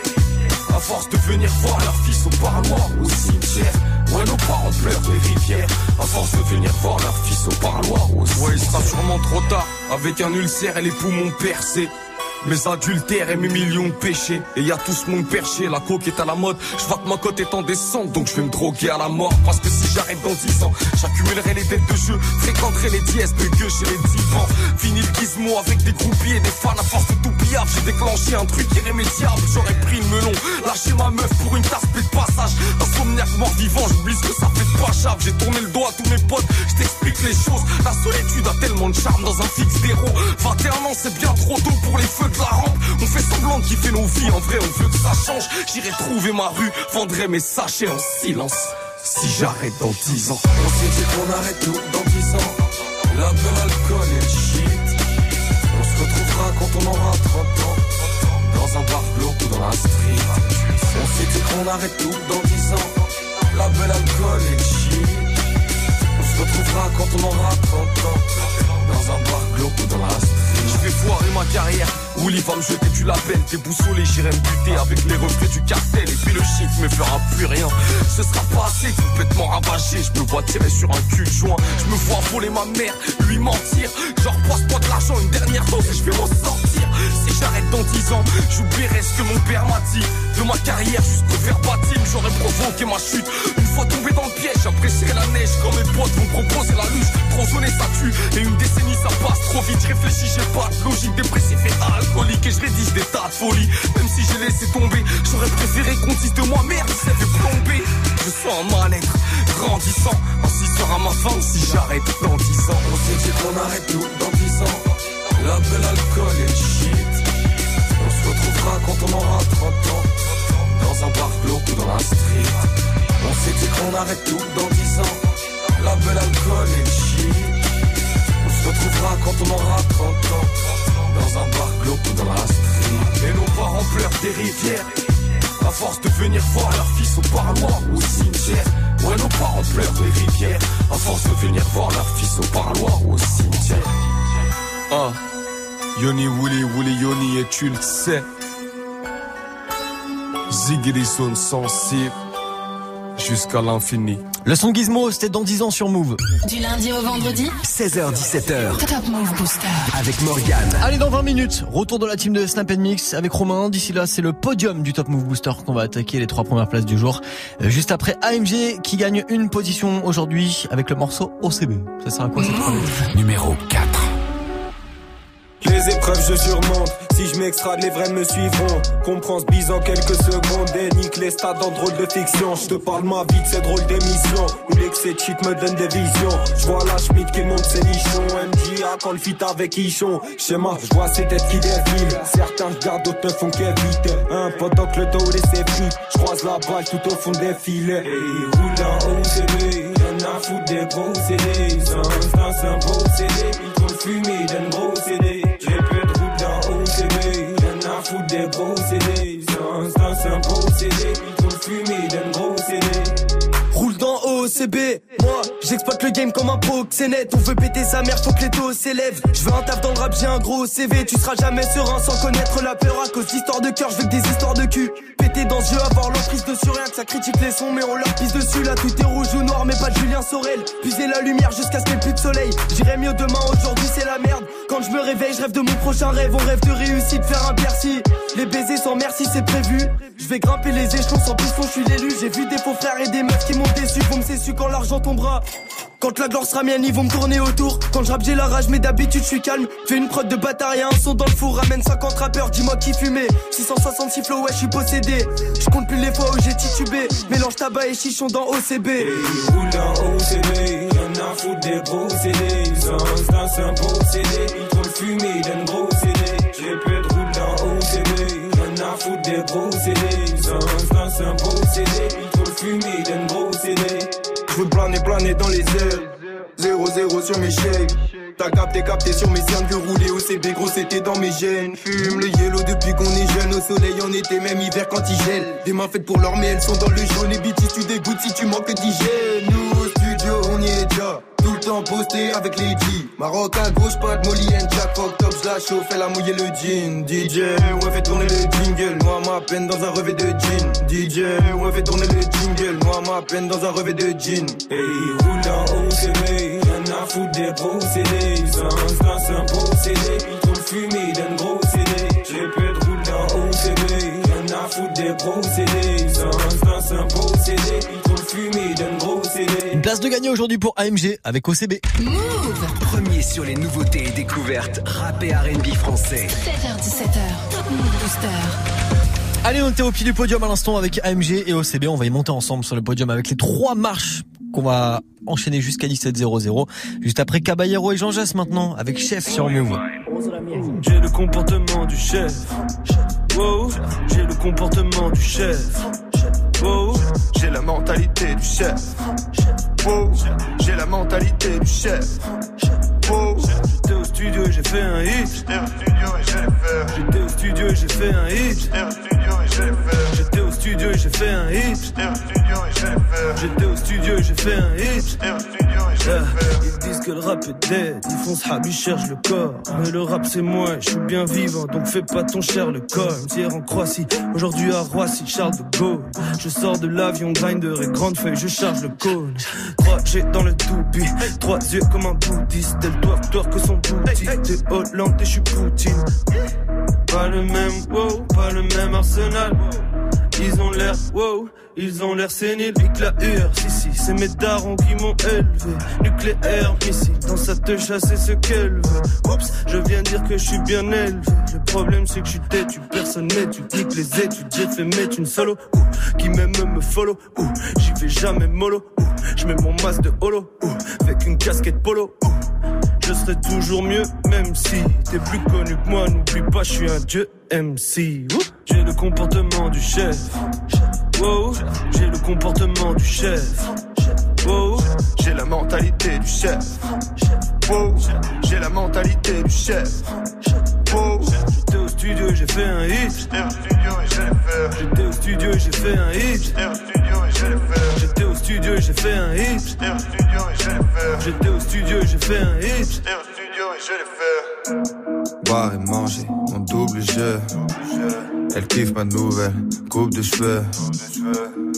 À force de venir voir leur fils au parloir ou au cimetière. Ouais nos parents pleurent des rivières. À force de venir voir leur fils au parloir ou au cimetière Ouais il sera sûrement trop tard. Avec un ulcère et les poumons percés mes adultères et mes millions de péchés. Et y a tout ce monde perché, la coque est à la mode. Je vois que ma cote est en descente Donc je vais me droguer à la mort. Parce que si j'arrête dans 10 ans J'accumulerai les dettes de jeu. Fréquenterai les dièses de gueux chez les divans Fini le gizmo avec des groupies et des fans À force de tout J'ai déclenché un truc irrémédiable J'aurais pris le melon. Lâché ma meuf pour une tasse de passage. Insomniaque mort vivant J'oublie ce que ça fait de pas J'ai tourné le dos à tous mes potes Je les choses. La solitude a tellement de charme dans un fixe d'héros. 21 ans c'est bien trop tôt pour les feux de la rampe On fait semblant de kiffer nos vies En vrai on veut que ça change. J'irai trouver ma rue Vendrai mes sachets en silence. Si j'arrête dans 10 ans. On s'est dit qu'on arrête tout dans 10 ans. La belle alcool et le shit. On se retrouvera quand on aura 30 ans. Dans un bar glauque ou dans la street On s'est dit qu'on arrête tout dans 10 ans. La belle alcool et le shit. On se retrouvera quand on aura 30 ans. Dans un bar glauque ou dans la street Je vais foirer ma carrière Willy va me jeter du label Déboussolé j'irai me buter avec les reflets du cartel. Et puis le shit me fera plus rien. Ce sera pas assez complètement ravagé. Je me vois tirer sur un cul joint. Je me vois voler ma mère, lui mentir. Genre passe-moi de l'argent une dernière dose et je vais m'en sortir Si j'arrête dans 10 ans J'oublierai ce que mon père m'a dit. De ma carrière jusqu'au verbatim J'aurais provoqué ma chute. Une fois tombé dans le piège J'apprécierai la neige. Quand mes potes vont proposer la luge Trop ça tue. Et une décennie ça passe trop vite. Réfléchis j'ai pas de logique Dépressif et alcoolique Et je rédige des tas de folies. Même si j'ai laissé tomber J'aurais préféré qu'on dise de moi Merde s'est fait plomber. Je sens un mal-être grandissant. Ainsi sera ma fin si j'arrête dans 10 ans. On s'est dit qu'on arrête tout dans 10 ans. La belle alcool et shit. On se retrouvera quand on aura 30 ans. Dans un bar glauque ou dans la street. On s'est dit qu'on arrête tout dans 10 ans. La belle alcool et shit. On se retrouvera quand on aura 30 ans Dans un bar glauque dans la street Et nos parents pleurent des rivières. À force de venir voir leur fils au parloir ou au cimetière. Ouais nos parents pleurent des rivières. À force de venir voir leur fils au parloir ou au cimetière. Ah Yoni Wouli Wouli Yoni et tu le sais Ziggy sonne sensible Jusqu'à l'infini Le son Gizmo, c'était dans 10 ans sur Move. Du lundi au vendredi 16h17h Top Move Booster. avec Morgane. Allez, dans 20 minutes, retour de la team de Snap Mix avec Romain. D'ici là, c'est le podium du Top Move Booster qu'on va attaquer les trois premières places du jour. Euh, Juste après AMG qui gagne une position aujourd'hui avec le morceau OCB. Ça sert à quoi cette Numéro 4. Les épreuves je surmonte, si je m'extrade les vrais me suivront. Comprends ce bise en quelques secondes et nique les stades en drôle de fiction. Je te parle ma vie de ces drôles d'émissions. Où l'excès de shit me donne des visions. Je vois la Schmidt qui monte ses nichons. MJA quand le fit avec Ichon. Schéma, je vois ces têtes qui défilent. Certains regardent, d'autres ne font qu'éviter. Un pendant que le dos laissé pris Je croise la balle tout au fond des filets. Et roule en OCB Y'en a foutre des gros CD c'est un beau CD Ils trop fumé d'un gros y'en OCB, moi j'exploite le game comme un proxénète On veut péter sa mère, faut que les taux s'élèvent Je veux un taf dans le rap, j'ai un gros CV Tu seras jamais serein sans connaître la peur À cause d'histoires de cœur, je veux que des histoires de cul Péter dans ce jeu, avoir l'emprise dessus Rien que ça critique les sons, mais on leur pisse dessus Là tout est rouge ou noir, mais pas de Julien Sorel Puiser la lumière jusqu'à ce qu'il n'y ait plus de soleil J'irai mieux demain, aujourd'hui c'est la merde Quand je me réveille, je rêve de mon prochain rêve. On rêve de réussite, faire un Bercy. Les baisers sans merci, c'est prévu. Je vais grimper les échelons sans piston, je suis l'élu. J'ai vu des faux frères et des meufs qui m'ont déçu. Vont me su quand l'argent tombera. Quand la gloire sera mienne, ils vont me tourner autour. Quand je j'ai la rage, mais d'habitude, je suis calme. Fais une prod de bâtard et un son dans le four. Ramène 50 rappeurs, dis-moi qui fumait. 666 flow, ouais, je suis possédé. Je compte plus les fois où j'ai titubé. Mélange tabac et chichon dans OCB. roule en OCB, y'en a foutre des gros CD. Sans c'est un procédé. Il trop le fumer, d'un gros CD. J'ai pu être roule en OCB, y'en a foutre des gros CD. Sans c'est un procédé. Il trop le fumer, d'un gros CD. Je veux planer, planer dans les airs. 0-0 sur mes shakes. T'as capté, capté sur mes cernes que rouler au CB, gros c'était dans mes gènes. Fume le yellow depuis qu'on est jeune, au soleil en été, même hiver quand il gèle. Des mains faites pour l'or, mais elles sont dans le jaune. Et bitch, tu dégoûtes si tu manques d'hygiène. Nous au studio, on y est déjà. Tout le temps posté avec les G. Maroc à gauche, pas de Molly Jack. Fuck j'la chauffe, elle a mouillé le jean. DJ, ouais, fait tourner le jingle. Moi, ma peine dans un revêt de jean. DJ, ouais, fait tourner le jingle. Moi, ma peine dans un revêt de jean. Hey, roule en OCB. Y'en a foutre des procédés. Sans c'est un procédé. Il trop le fumer d'un gros CD. J'ai pu être roule en OCB. Y'en a foutre des procédés. Sans c'est un procédé. Il trop le fumer d'un gros place de gagner aujourd'hui pour AMG avec OCB. Premier sur les nouveautés et découvertes rap et R&B français. 7h17h, Top Move Booster. Allez, on était au pied du podium à l'instant avec AMG et OCB. On va y monter ensemble sur le podium avec les trois marches qu'on va enchaîner jusqu'à 17.00. Juste après Caballero et Jean Jass maintenant avec Chef sur Move. J'ai le comportement du chef. Wow, j'ai le comportement du chef. Wow, j'ai la mentalité du chef. Wow, j'ai la mentalité du chef. Wow, j'étais au studio et j'ai fait un hit. J'étais au studio et j'ai fait un hit. J'étais au studio et j'ai fait un hit. J'étais au studio et j'ai fait un hit. Yeah. Ils disent que le rap est dead, ils font ce cherchent le corps. Mais le rap c'est moi, je suis bien vivant, donc fais pas ton cher le corps. Hier en Croatie, aujourd'hui à Roissy, Charles de Gaulle. Je sors de l'avion, grinder et grande feuille, je charge le cône. 3G dans le toupie, trois yeux comme un bouddhiste. Elle doit twerk que son boutique. T'es Hollande et je suis Poutine. Pas le même, wow, pas le même arsenal. Ils ont l'air, wow, ils ont l'air séniles, que la si si, c'est mes darons qui m'ont élevé. Nucléaire, missile, dans sa te chasser ce qu'elle veut. Oups, je viens dire que je suis bien élevé. Le problème c'est que je suis têtu, personne n'étude, nique les études. J'ai fait mettre une solo, ouh, qui même me follow, ouh, j'y vais jamais mollo, ouh, je mets mon masque de holo, ouh, avec une casquette polo, ouh. Je serai toujours mieux, même si t'es plus connu que moi. N'oublie pas, je suis un dieu MC. J'ai le comportement du chef. Wow, j'ai le comportement du chef. Wow, j'ai la mentalité du chef. Wow, j'ai la mentalité du chef. Wow, j'étais au studio et j'ai fait un hit. J'étais au studio et j'ai fait un hit. J'étais au studio et j'ai fait un hit. J'étais au studio et j'ai fait un hit. Boire et manger, mon double jeu. Elle kiffe ma nouvelle coupe de cheveux.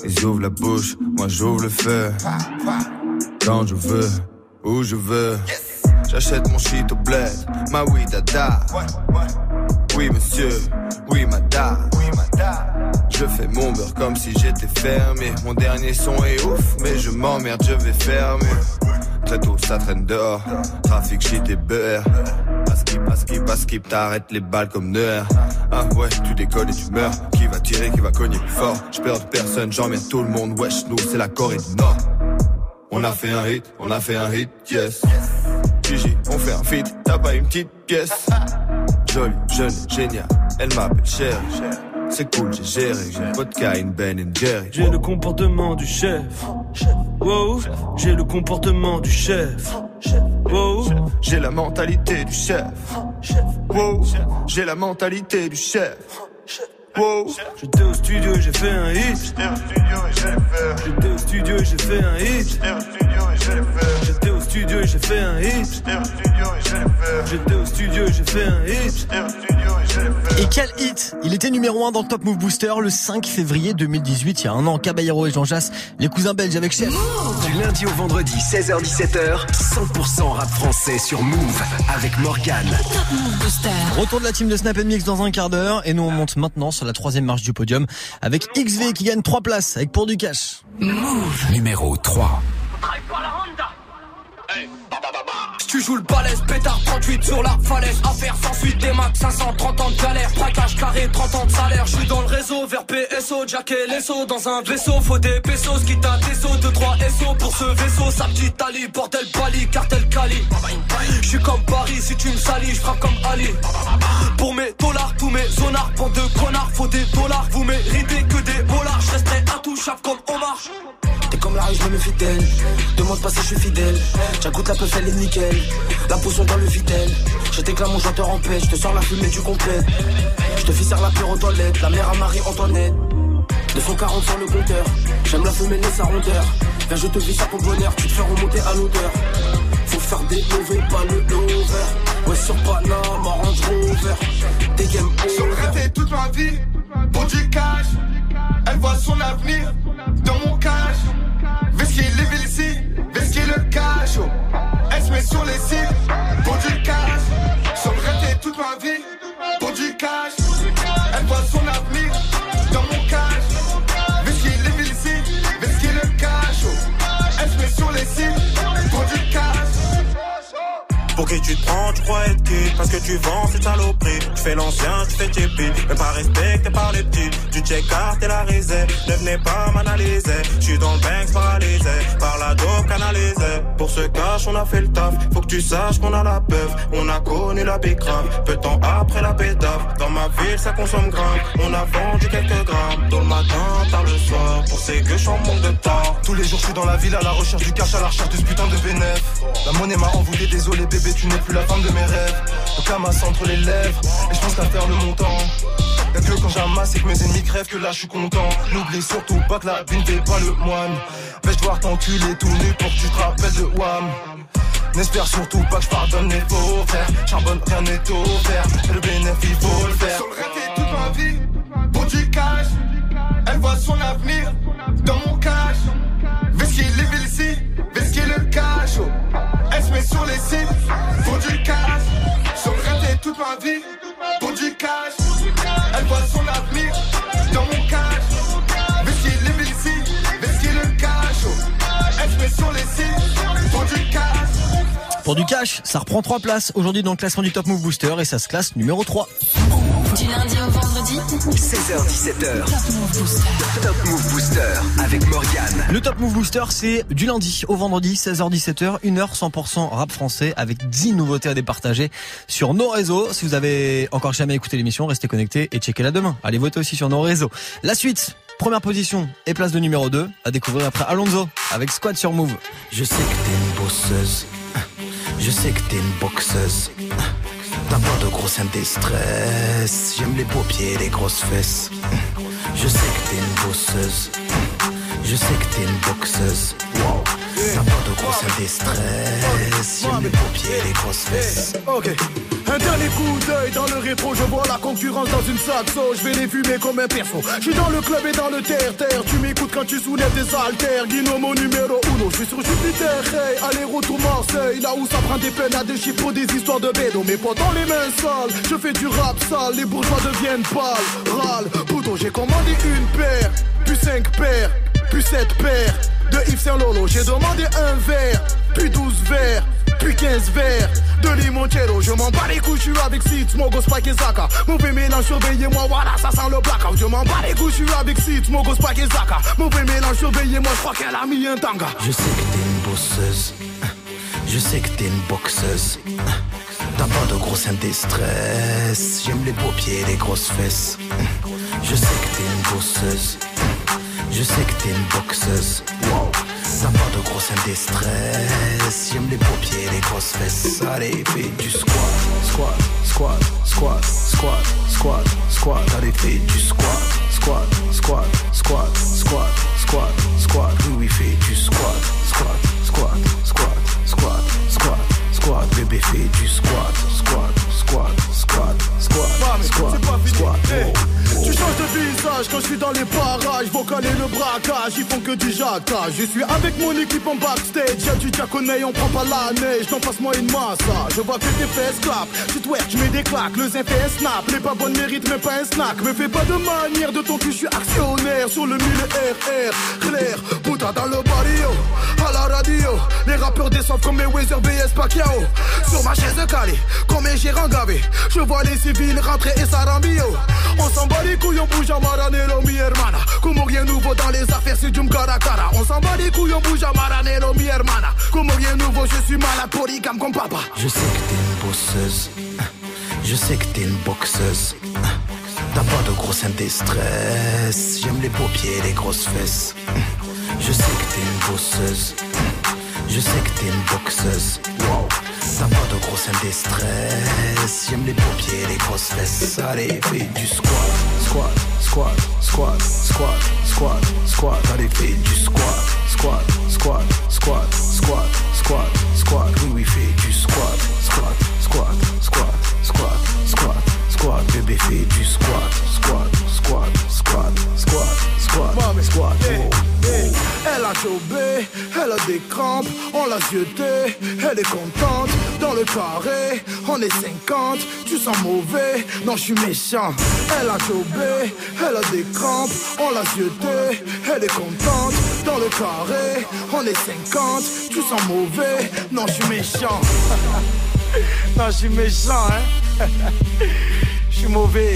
Ils ouvrent la bouche, moi j'ouvre le feu. Quand je veux, où je veux. J'achète mon shit au bled, ma oui dada. Oui monsieur, oui madame. Je fais mon beurre comme si j'étais fermé. Mon dernier son est ouf, mais je m'emmerde, je vais fermer. Très tôt, ça traîne dehors. Trafic, shit et beurre. Pas skip, pas pas t'arrêtes les balles comme Neuer. Ah ouais, tu décolles et tu meurs. Qui va tirer, qui va cogner plus fort? Je perds de personne, j'emmerde tout le monde. Wesh, nous, c'est la Corée Nord. On a fait un hit, on a fait un hit, yes. Gigi, on fait un feat, t'as pas une petite pièce. Jolie, jeune, génial, elle m'appelle chérie. C'est cool, j'ai géré, une vodka, une Ben and Jerry. J'ai le comportement du chef. Wow, j'ai le comportement du chef. Wow, j'ai la mentalité du chef. Wow, j'ai la mentalité du chef. Wow, j'étais au studio et j'ai fait un hit. J'étais au studio et j'ai fait un hit. J'étais au studio studio et j'ai fait un hit. J'étais au studio et j'ai fait un hit. Et quel hit? Il était numéro 1 dans le Top Move Booster le 5 février 2018, il y a un an. Caballero et Jean Jass, les cousins belges avec Chef. Du lundi au vendredi, 16h-17h, 100% rap français sur Move avec Morgane. Top Move Booster. Retour de la team de Snap Mix dans un quart d'heure et nous on monte maintenant sur la troisième marche du podium avec XV qui gagne 3 places avec pour du cash. Move. Numéro 3. Si tu joues le balèze, pétard 38 sur la falaise. Affaire sans suite, des max 530 ans de galère. Braquage carré, 30 ans de salaire. Je suis dans le réseau, vers PSO, Jack et Lesso. Dans un vaisseau, faut des pesos, qui t'a des sauts, 2 3 SO pour ce vaisseau. Sa petite Ali, bordel Bali, cartel Cali. Je suis comme Paris, si tu me salis, je frappe comme Ali. Pour mes dollars, tous mes zonards, bande de connards, faut des dollars. Vous méritez que des dollars, je resterai intouchable comme Omar. Comme la rue, je me méfie d'elle. Demande pas si je suis fidèle. J'agoute la peuf, elle est nickel. La potion dans le vitel. Je t'éclame mon chanteur en paix. Je te sors la fumée du complet. Je te fais la pure aux toilettes. La mère à Marie-Antoinette. 240 sur le compteur. J'aime la fumée, laisse sa rondeur. Viens, je te vis à ton bonheur. Tu te fais remonter à l'odeur. Faut faire des mauvais, pas le lover. Ouais, sur Panama, Range Rover. Des game over. toute ma vie pour du cash. Elle voit son avenir dans mon cash. Sur les sites tu te prends, tu crois être qui Parce que tu vends cette saloperie. Tu fais l'ancien, tu fais tipi Mais pas respecté par les petits. Du check art et la risée. Ne venez pas m'analyser. Je suis dans le bank paralysé. Par la dope canalisée. Pour ce cash on a fait le taf. Faut que tu saches qu'on a la peuf On a connu la bicrave Peu de temps après la pétave Dans ma ville ça consomme grave. On a vendu quelques grammes. Tôt le matin, tard le soir. Pour ces gueux, je manque de temps Tous les jours je suis dans la ville à la recherche du cash, à la recherche de ce putain de bénéf. La monnaie m'a envoûté, désolé bébé, tu n'es plus la femme de mes rêves. Le camas entre les lèvres, et je pense qu'à faire le montant. Y'a que quand j'amasse et que mes ennemis crèvent que là je suis content. N'oublie surtout pas que la vie ne fait pas le moine. Vais-je devoir t'enculer tout nu pour que tu te rappelles de Wham? N'espère surtout pas que je pardonne les faux frères. Charbonne, rien n'est offert. Et le bénéfice, il faut le faire. Sur le toute ma vie pour du cash. Elle voit son avenir dans mon cash. Sur les sites pour du cash. Toute ma vie pour du cash. Elle voit son avenir dans mon cash. Vesky live ici, Vesky le cash. Elle se met sur les sites pour du cash. Pour du cash, ça reprend 3 places aujourd'hui dans le classement du Top Move Booster et ça se classe numéro 3. Du lundi au vendredi. 16h-17h. Top Move Booster avec Morgane. Le Top Move Booster, c'est du lundi au vendredi, 16h-17h, 1h 100% rap français avec 10 nouveautés à départager sur nos réseaux. Si vous avez encore jamais écouté l'émission, restez connectés et checkez-la demain. Allez voter aussi sur nos réseaux. La suite, première position et place de numéro 2 à découvrir après Alonso avec Squad sur Move. Je sais que t'es une bosseuse. Je sais que t'es une boxeuse. T'as pas de gros stress. J'aime les beaux pieds les grosses fesses. Je sais que t'es une bosseuse. Je sais que t'es une boxeuse. T'as pas de gros seins des stress. Les pieds et les grosses fesses. Ok. Un dernier coup d'œil dans le rétro, je vois la concurrence dans une saxo, je vais les fumer comme un perso. Je suis dans le club et dans le terre-terre, tu m'écoutes quand tu soulèves des haltères. Guino mon numéro uno, je suis sur Jupiter, hey, aller-retour Marseille, là où ça prend des peines à des chiffres des histoires de bédo. Mais pas dans les mains sales, je fais du rap sale, les bourgeois deviennent pâles. Râle, poudre, j'ai commandé une paire, puis cinq paires, puis sept paires. De Yves Saint Lolo, j'ai demandé un verre, puis douze verres, puis 15 verres. De limoncello, je m'en bats les couilles, je suis avec Sitz, Mogo, Spike et Zaka. Mauvais mélange, surveillez-moi, voilà, ça sent le blackout. Je m'en bats les couilles, je suis avec Sitz, Mogo, Spike et Zaka. Mauvais mélange, surveillez-moi, je crois qu'elle a mis un tanga. Je sais que t'es une bosseuse. Je sais que t'es une boxeuse. T'as pas de gros des. J'aime les beaux pieds et les grosses fesses. Je sais que t'es une bosseuse. Je sais que t'es une boxeuse. T'as pas de gros seins des stress. J'aime les et les grosses fesses. Allez, fais du squat, squat, squat, squat, squat, squat, squat. Allez, fais du squat, squat, squat, squat, squat, squat, squat. Oui, oui, fais du squat, squat, squat, squat, squat. bébé fait du squat, squat, squat, squat, squat, squat, quand je suis dans les parages. Vocal et le braquage, ils font que du jacquage. Je suis avec mon équipe en backstage. Y'a du diaconé, on prend pas la neige. T'en passe moi une masse. Je vois que tes fesses clap. Tu twerk, je mets des claques. Le zin fait un snap. Les pas bonnes méritent même pas un snack. Me fais pas de manière de ton cul, je suis actionnaire. Sur le mille RR, clair. Puta dans le barrio, à la radio. Les rappeurs descendent comme mes Weezer BS Pacquiao. Sur ma chaise calée, comme mes gérants gavés. Je vois les civils rentrer et s'arambio. On s'en bat les couilles, on bouge à Maranello, mi hermana. Comme rien nouveau dans les affaires, c'est du cara cara. On s'en bat les couilles, on bouge à Maranello, mi hermana. Comme rien nouveau, je suis malade, polygame comme papa. Je sais que t'es une bosseuse. Je sais que t'es une boxeuse. T'as pas de gros stress. J'aime les paupiers et les grosses fesses. Je sais que t'es une bosseuse. Je sais que t'es une boxeuse. Wow. T'as pas de gros seins des stress. J'aime les paupiers les grosses fesses. Allez, fais du squat, squat, squat, squat, squat, squat, squat. Allez, fais du squat, squat, squat, squat, squat, squat, squat. Oui, oui, fais du squat, squat, squat, squat, squat, squat, squat. Bébé, fais du squat, squat, squat, squat, squat, squat, squat. Hey, Elle a jobé, elle a des crampes, on l'a jeté, elle est contente, dans le carré, on est 50, tu sens mauvais, non je suis méchant. Elle a jobé, elle a des crampes, on l'a jeté, elle est contente, dans le carré, on est 50, tu sens mauvais, non je suis méchant. non je suis méchant, hein. Je suis mauvais.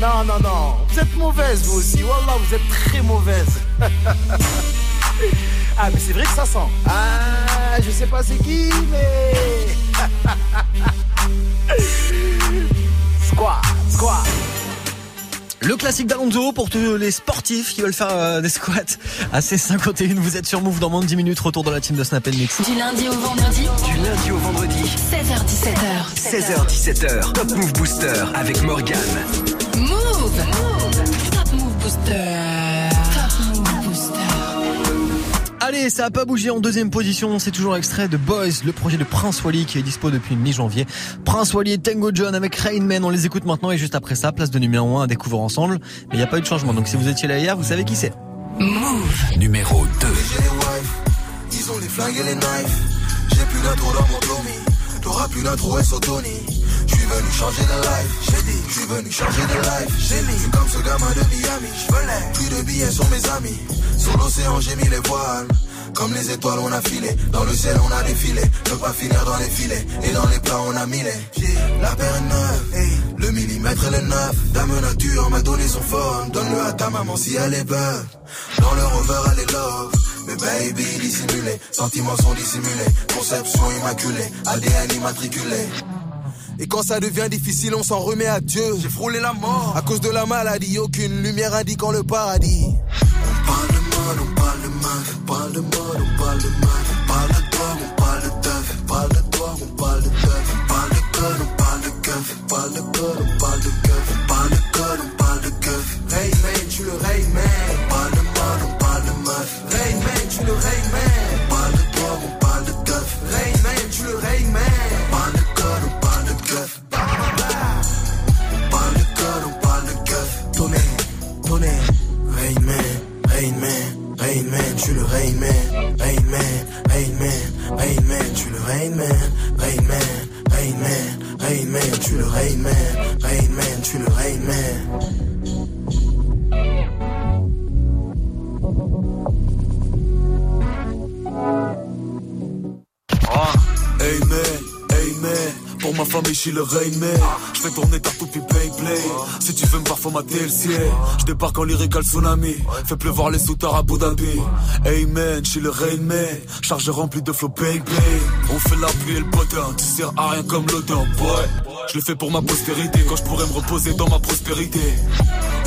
Non, non, non. Vous êtes mauvaise, vous aussi. Wallah, vous êtes très mauvaise. ah, mais c'est vrai que ça sent. Ah, je sais pas c'est qui, mais. squat, squat. Le classique d'Alonso pour tous les sportifs qui veulent faire euh, des squats à C51. Vous êtes sur Move dans moins de 10 minutes. Retour de la team de Snap Mix. Du lundi au vendredi. Du lundi au vendredi. 16h17h. 16h17h. Top Move Booster avec Morgan. Move. Allez, ça a pas bougé en deuxième position. C'est toujours extrait de Boys, le projet de Prince Wally qui est dispo depuis mi-janvier. Prince Wally et Tango John avec Rain Man. On les écoute maintenant et juste après ça, place de numéro 1 à découvrir ensemble. Mais il n'y a pas eu de changement. Donc si vous étiez là hier, vous savez qui c'est. Move. Numéro 2. J'ai les wives, ils ont les flingues et les knives. J'ai plus d'intro dans mon Tommy. T'auras plus d'intro S au Tony. J'suis venu changer de life, j'ai dit, j'suis venu changer de life, j'ai mis, J'suis comme ce gamin de Miami, j'venais, plus de billets sur mes amis, sur l'océan j'ai mis les voiles, comme les étoiles on a filé, dans le ciel on a défilé, ne pas finir dans les filets, et dans les plats on a mis les la paire est neuve, le millimètre et le neuf, dame nature m'a donné son phone, donne-le à ta maman si elle est bonne, dans le rover elle est love, mais baby dissimulé, sentiments sont dissimulés, conception immaculée, ADN immatriculé. Et quand ça devient difficile, on s'en remet à Dieu. J'ai frôlé la mort. À cause de la maladie, aucune lumière indiquant le paradis. On parle mode, on parle meuf. On parle mode, on parle meuf. On parle de drogue, on parle de teuf. On parle de drogue, on parle de teuf. On parle de code, on parle de keuf. On parle de code, on parle de keuf. On parle de code, on parle de keuf. Rain man, tu le rain man. On parle de mode, on parle de meuf. Rain man, tu le rain man. On parle de drogue, on parle de teuf. Rain Tonnerre. Rain man, rain man, rain man, tu le rain man. Rain man, rain man, rain man, tu le rain man. Rain man, rain man, rain man, tu le rain man. Rain man, tu le rain man. Hey man, pour ma famille je suis le rain Si tu veux me voir formater le ciel Je débarque en lyrical tsunami. Fais pleuvoir les soutards à Abu man, je suis le rain man. Charge remplie de flow bang On fait la pluie et le potin Tu sers à rien comme l'odeur boy. Je le fais pour ma postérité Quand je pourrais me reposer dans ma prospérité.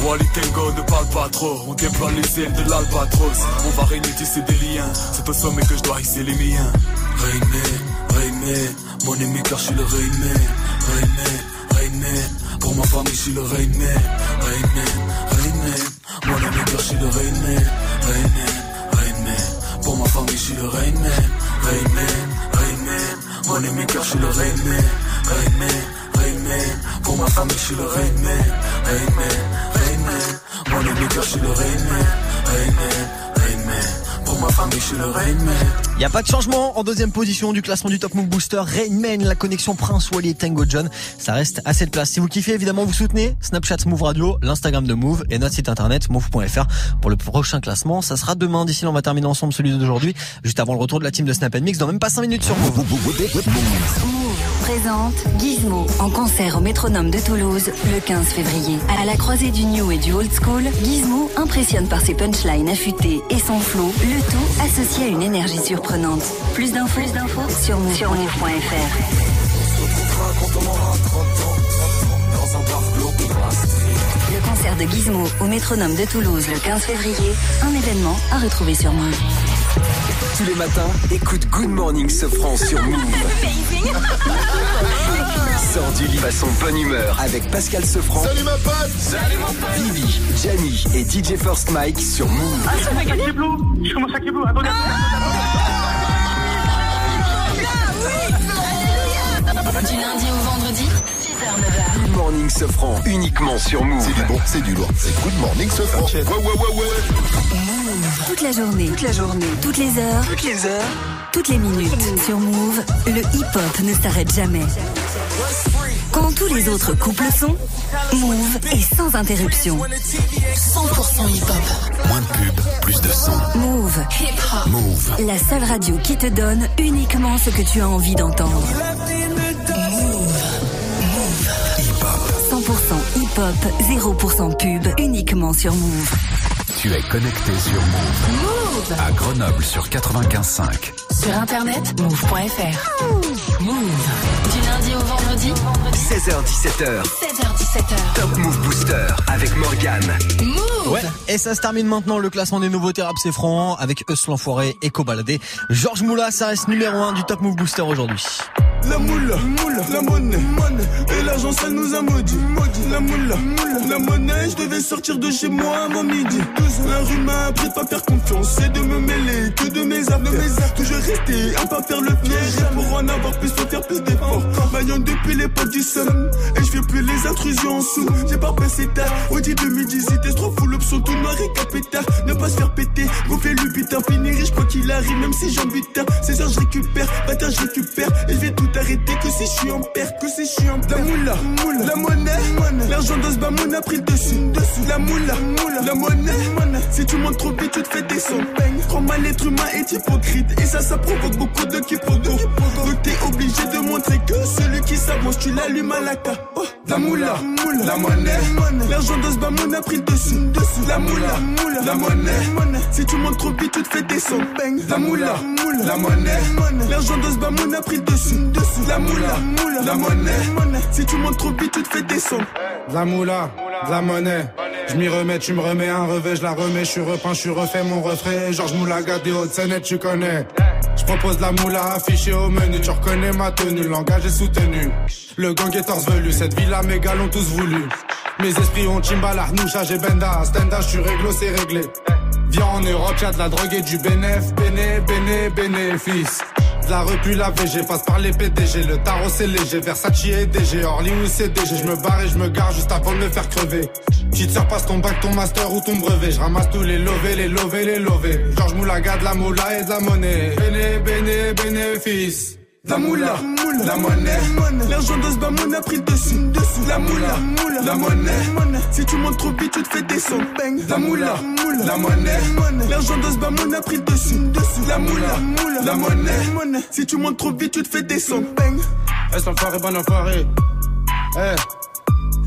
Wally Tango ne parle pas trop. On déploie les ailes de l'albatros. On va régner tisser des liens. C'est au sommet que je dois hisser les miens. Rain man, rain man. Mon ami car je suis le rain man Pour ma famille je suis le rain man Rain man, rain man Mon ami je suis le rain man Rain man, rain man Pour ma famille je suis le rain man Rain man, rain man Mon maker, je suis le Rain Man, Rain Man, Rain Man. Pour ma famille, je suis le Rain Man, Rain Man, Rain Man. Mon maker, je suis le Rain Man, Rain Man, Rain Man. Pour ma famille, je suis le Rain Man. Il a pas de changement en deuxième position du classement du Top Move Booster. Rainman, la connexion Prince Wally et Tango John. Ça reste à cette place. Si vous kiffez, évidemment, vous soutenez Snapchat Move Radio, l'Instagram de Move et notre site internet move.fr pour le prochain classement. Ça sera demain. D'ici là, on va terminer ensemble celui d'aujourd'hui, juste avant le retour de la team de Snap Mix dans même pas 5 minutes sur Move. présente Gizmo en concert au Métronome de Toulouse le 15 février. À la croisée du new et du old school, Gizmo impressionne par ses punchlines affûtées et son flow, le tout associé à une énergie surprenante. Plus d'infos, plus d'infos sur move.fr. On se retrouvera quand on aura 30 ans. Dans un bar glauque ou dans la street. Le concert de Gizmo au Métronome de Toulouse le 15 février, un événement à retrouver sur Move. Tous les matins, écoute Good Morning Sofran sur Move. Sors du lit façon bonne humeur avec Pascal Sofran. Salut ma pote Salut mon pote Vivi, Gianni et DJ First Mike sur Move. Ah, ça fait gagner Blue Je commence à Kiblo, attendez, Du lundi au vendredi, 6h, 9h. Good Morning Sofran, uniquement sur Move. C'est du bon, c'est du lourd. C'est Good Morning Sofran. Ouais, ouais, ouais, ouais. Toute la journée, toute la journée, toutes les heures, Toutes les heures, toutes les minutes. Sur Move, le hip-hop ne s'arrête jamais. Quand tous les autres couples sont, Move est sans interruption. 100% hip-hop. Moins de pub, plus de son. Move. Move. La seule radio qui te donne uniquement ce que tu as envie d'entendre. 100% hip-hop, 0% pub, uniquement sur Move. Tu es connecté sur Move. Move À Grenoble sur 95.5. Sur internet, move.fr. Move. Du lundi au vendredi, 16h17h, 16h17h. Top Move Booster avec Morgan. Move Ouais. Et ça se termine maintenant le classement des nouveautés rap c'est franc avec Eus l'enfoiré et Cobaladé. Georges Moula, ça reste numéro 1 du Top Move Booster aujourd'hui. La moula, moula, la monnaie, monnaie. Et l'argent ça nous a maudit, maudit. La moula, la monnaie. Je devais sortir de chez moi avant midi. La rue m'a appris de pas faire confiance et de me mêler que de mes affaires. Toujours rester à pas faire le piège. Pour en avoir plus, faut faire plus d'efforts. Maillon depuis l'époque du seum. Et je fais plus les intrusions en sous. J'ai pas passé tard. Audi 2018, t'es trop fou l'option tout noir et capétard. Ne pas se faire péter, gonfler le butin, finir riche quoi qu'il arrive, même si j'en butin. C'est heures, je récupère, bâtard, je récupère. Et je vais tout arrêter que si je suis en perte, que si je suis en perte. La moula, moula, la monnaie, l'argent de ce a pris le dessus, dessus. La moula, moula, la monnaie, si tu montes trop vite, tu te fais descendre. Trop mal, l'être humain est hypocrite. Et ça, ça provoque beaucoup de quiproquos. Donc t'es obligé de montrer que celui tu l'allumes à la ca. Oh, la moula, moula, la monnaie, l'argent de ce bamon a pris le dessus. La moula, moula, la monnaie, si tu montes trop vite, tu te fais descendre. La moula, moula, la monnaie, l'argent de ce bamon a pris le dessus, dessus. La moula, moula, la monnaie, si tu montes trop vite, tu te fais descendre. De la moula, la monnaie. Je m'y remets, tu me remets un revêt, je la remets, je suis repeint, je suis refait mon refrain. Georges Moulaga des Hautes-Seine, tu connais. Je propose la moula affichée au menu, tu reconnais ma tenue, le langage est soutenu. Le gang est velu, cette villa mes gars l'ont tous voulu. Mes esprits ont Chimbala, Arnoucha, j'ai Benda, Stenda, je suis réglo, c'est réglé. Viens en Europe, y'a de la drogue et du bénéf, béné, béné, bénéfice. De la repu la VG, passe par les PDG, le tarot c'est léger, Versace et DG, Orly ou CDG, je me barre et je me gare juste avant de me faire crever. Petite sœur passe ton bac, ton master ou ton brevet, je ramasse tous les lovés, les lovés, les lovés. Georges Moulaga, de la moula et de la monnaie, béné, béné, bénéfice. La moula, la monnaie, l'argent de ce bamon a pris le dessus. La moula, la monnaie, si tu montes trop vite, tu te fais descendre. La moula, la monnaie, l'argent de ce a pris le dessus. La moula, la monnaie, si tu montes trop vite, tu te fais descendre. Est-ce l'enfoiré, bon enfoiré? Eh.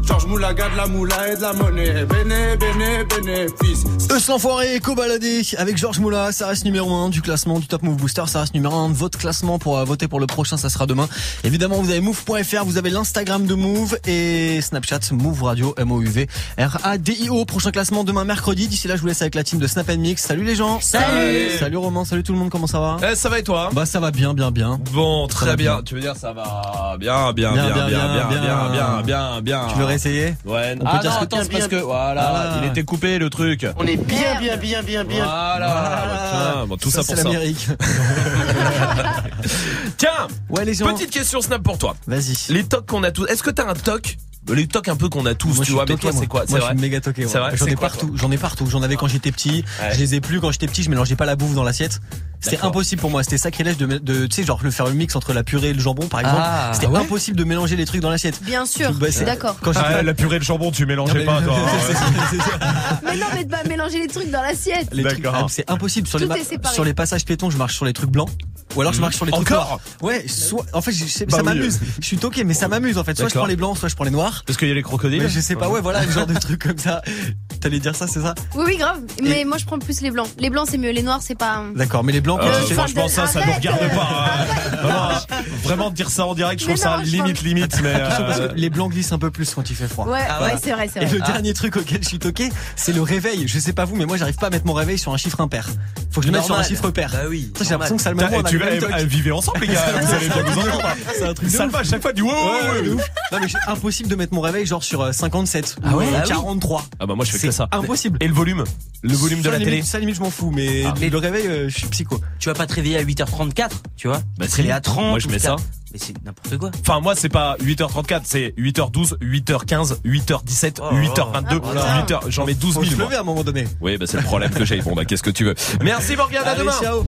Georges Moulaga de la moula et de la monnaie. Béné, béné, bénéfice. Eus l'enfoiré Cobaladé avec Georges Moula, ça reste numéro 1 du classement du Top Move Booster, ça reste numéro 1 de votre classement pour euh, voter pour le prochain, ça sera demain. Évidemment, vous avez move.fr, vous avez l'Instagram de Move et Snapchat Move Radio M-O-U-V R-A-D-I-O. Prochain classement demain mercredi. D'ici là, je vous laisse avec la team de Snap Mix. Salut les gens. Salut. Salut Romain, salut tout le monde, comment ça va Eh, ça va et toi? Bah ça va bien, bien, bien. Bon, très bien. Tu veux dire ça va bien, bien, Bien, bien, bien, bien, bien, bien, bien. Essayer Ouais. On peut ah dire non, ce que- attends, c'est parce que voilà, Ah. il était coupé le truc. On est bien, bien, bien, bien, bien. Voilà. Tiens, bon, tout ça, c'est pour ça. l'Amérique. Tiens, Ouais, les gens. petite question snap pour toi. Vas-y. Les tocs qu'on a tous. Est-ce que t'as un toc? Les tocs un peu qu'on a tous, Moi, tu vois. Mais toi, c'est quoi? Moi, C'est je suis méga toqué. C'est ouais. J'en ai partout. J'en ai partout. J'en avais quand j'étais petit. Ouais. Je les ai plus quand j'étais petit. Je mélangeais pas la bouffe dans l'assiette. C'était impossible pour moi. C'était sacrilège de, de tu sais, genre le faire le mix entre la purée et le jambon, par exemple. Ah, C'était ouais? impossible de mélanger les trucs dans l'assiette. Bien sûr, Bah, d'accord. Quand Ah, la purée le jambon, tu mélangeais Non, mais- pas, toi. Mais non, mais de pas mélanger les trucs dans l'assiette. Les trucs, D'accord. ah, c'est impossible sur Tout les, ma- est séparé. sur les passages piétons. Je marche sur les trucs blancs, ou alors je marche sur les trucs Encore noirs. Ouais, soit, en fait, je- Bah ça oui. m'amuse. Je suis toqué, mais ça m'amuse en fait. Soit je prends les blancs, soit je prends les noirs. Parce qu'il y a les crocodiles. Mais je sais pas, ouais, voilà, le genre de truc comme ça. T'allais dire ça, c'est ça? Oui, oui, grave. Mais moi, je prends plus les blancs. Les blancs, c'est mieux. Les noirs, c'est pas. D'accord, mais les blancs, Euh, quand tu fais- franchement, ça, ça nous regarde euh, pas. hein. Vraiment, Vraiment, dire ça en direct, je Mais trouve ça non, limite, limite, mais. Euh, que les blancs glissent un peu plus quand il fait froid. Ouais, Voilà. ouais, c'est vrai, c'est Et vrai. le dernier truc auquel je suis toqué, c'est le réveil. Je sais pas vous, mais moi j'arrive pas à mettre mon réveil sur un chiffre impair. Faut que je le mette sur un chiffre pair. Bah oui, Ça, J'ai l'impression que ça le tu vas, vivez ensemble, les gars. Vous allez bien vous entendre. C'est un truc de Salva, à chaque fois, du wow. Non mais c'est impossible de mettre mon réveil genre sur euh, 57 Ah ou ouais? euh, Ah. 43. Ah bah moi je fais que ça. impossible. Et le volume? Le volume de Ça, la télé? Ça limite je m'en fous, mais Ah. le réveil euh, je suis psycho. Tu vas pas te réveiller à 8h34, tu vois? Bah à 30. Moi je mets ça. Mais c'est n'importe quoi. Enfin moi c'est pas 8h34, c'est 8h12, 8h15, 8h17, Oh. 8h22, Ah, putain. 8h. J'en mets 12 Faut 000 se moi. lever à un moment donné. Oui bah c'est le problème que j'ai. Bon bah qu'est-ce que tu veux? Merci Morgane, à Allez, demain. ciao.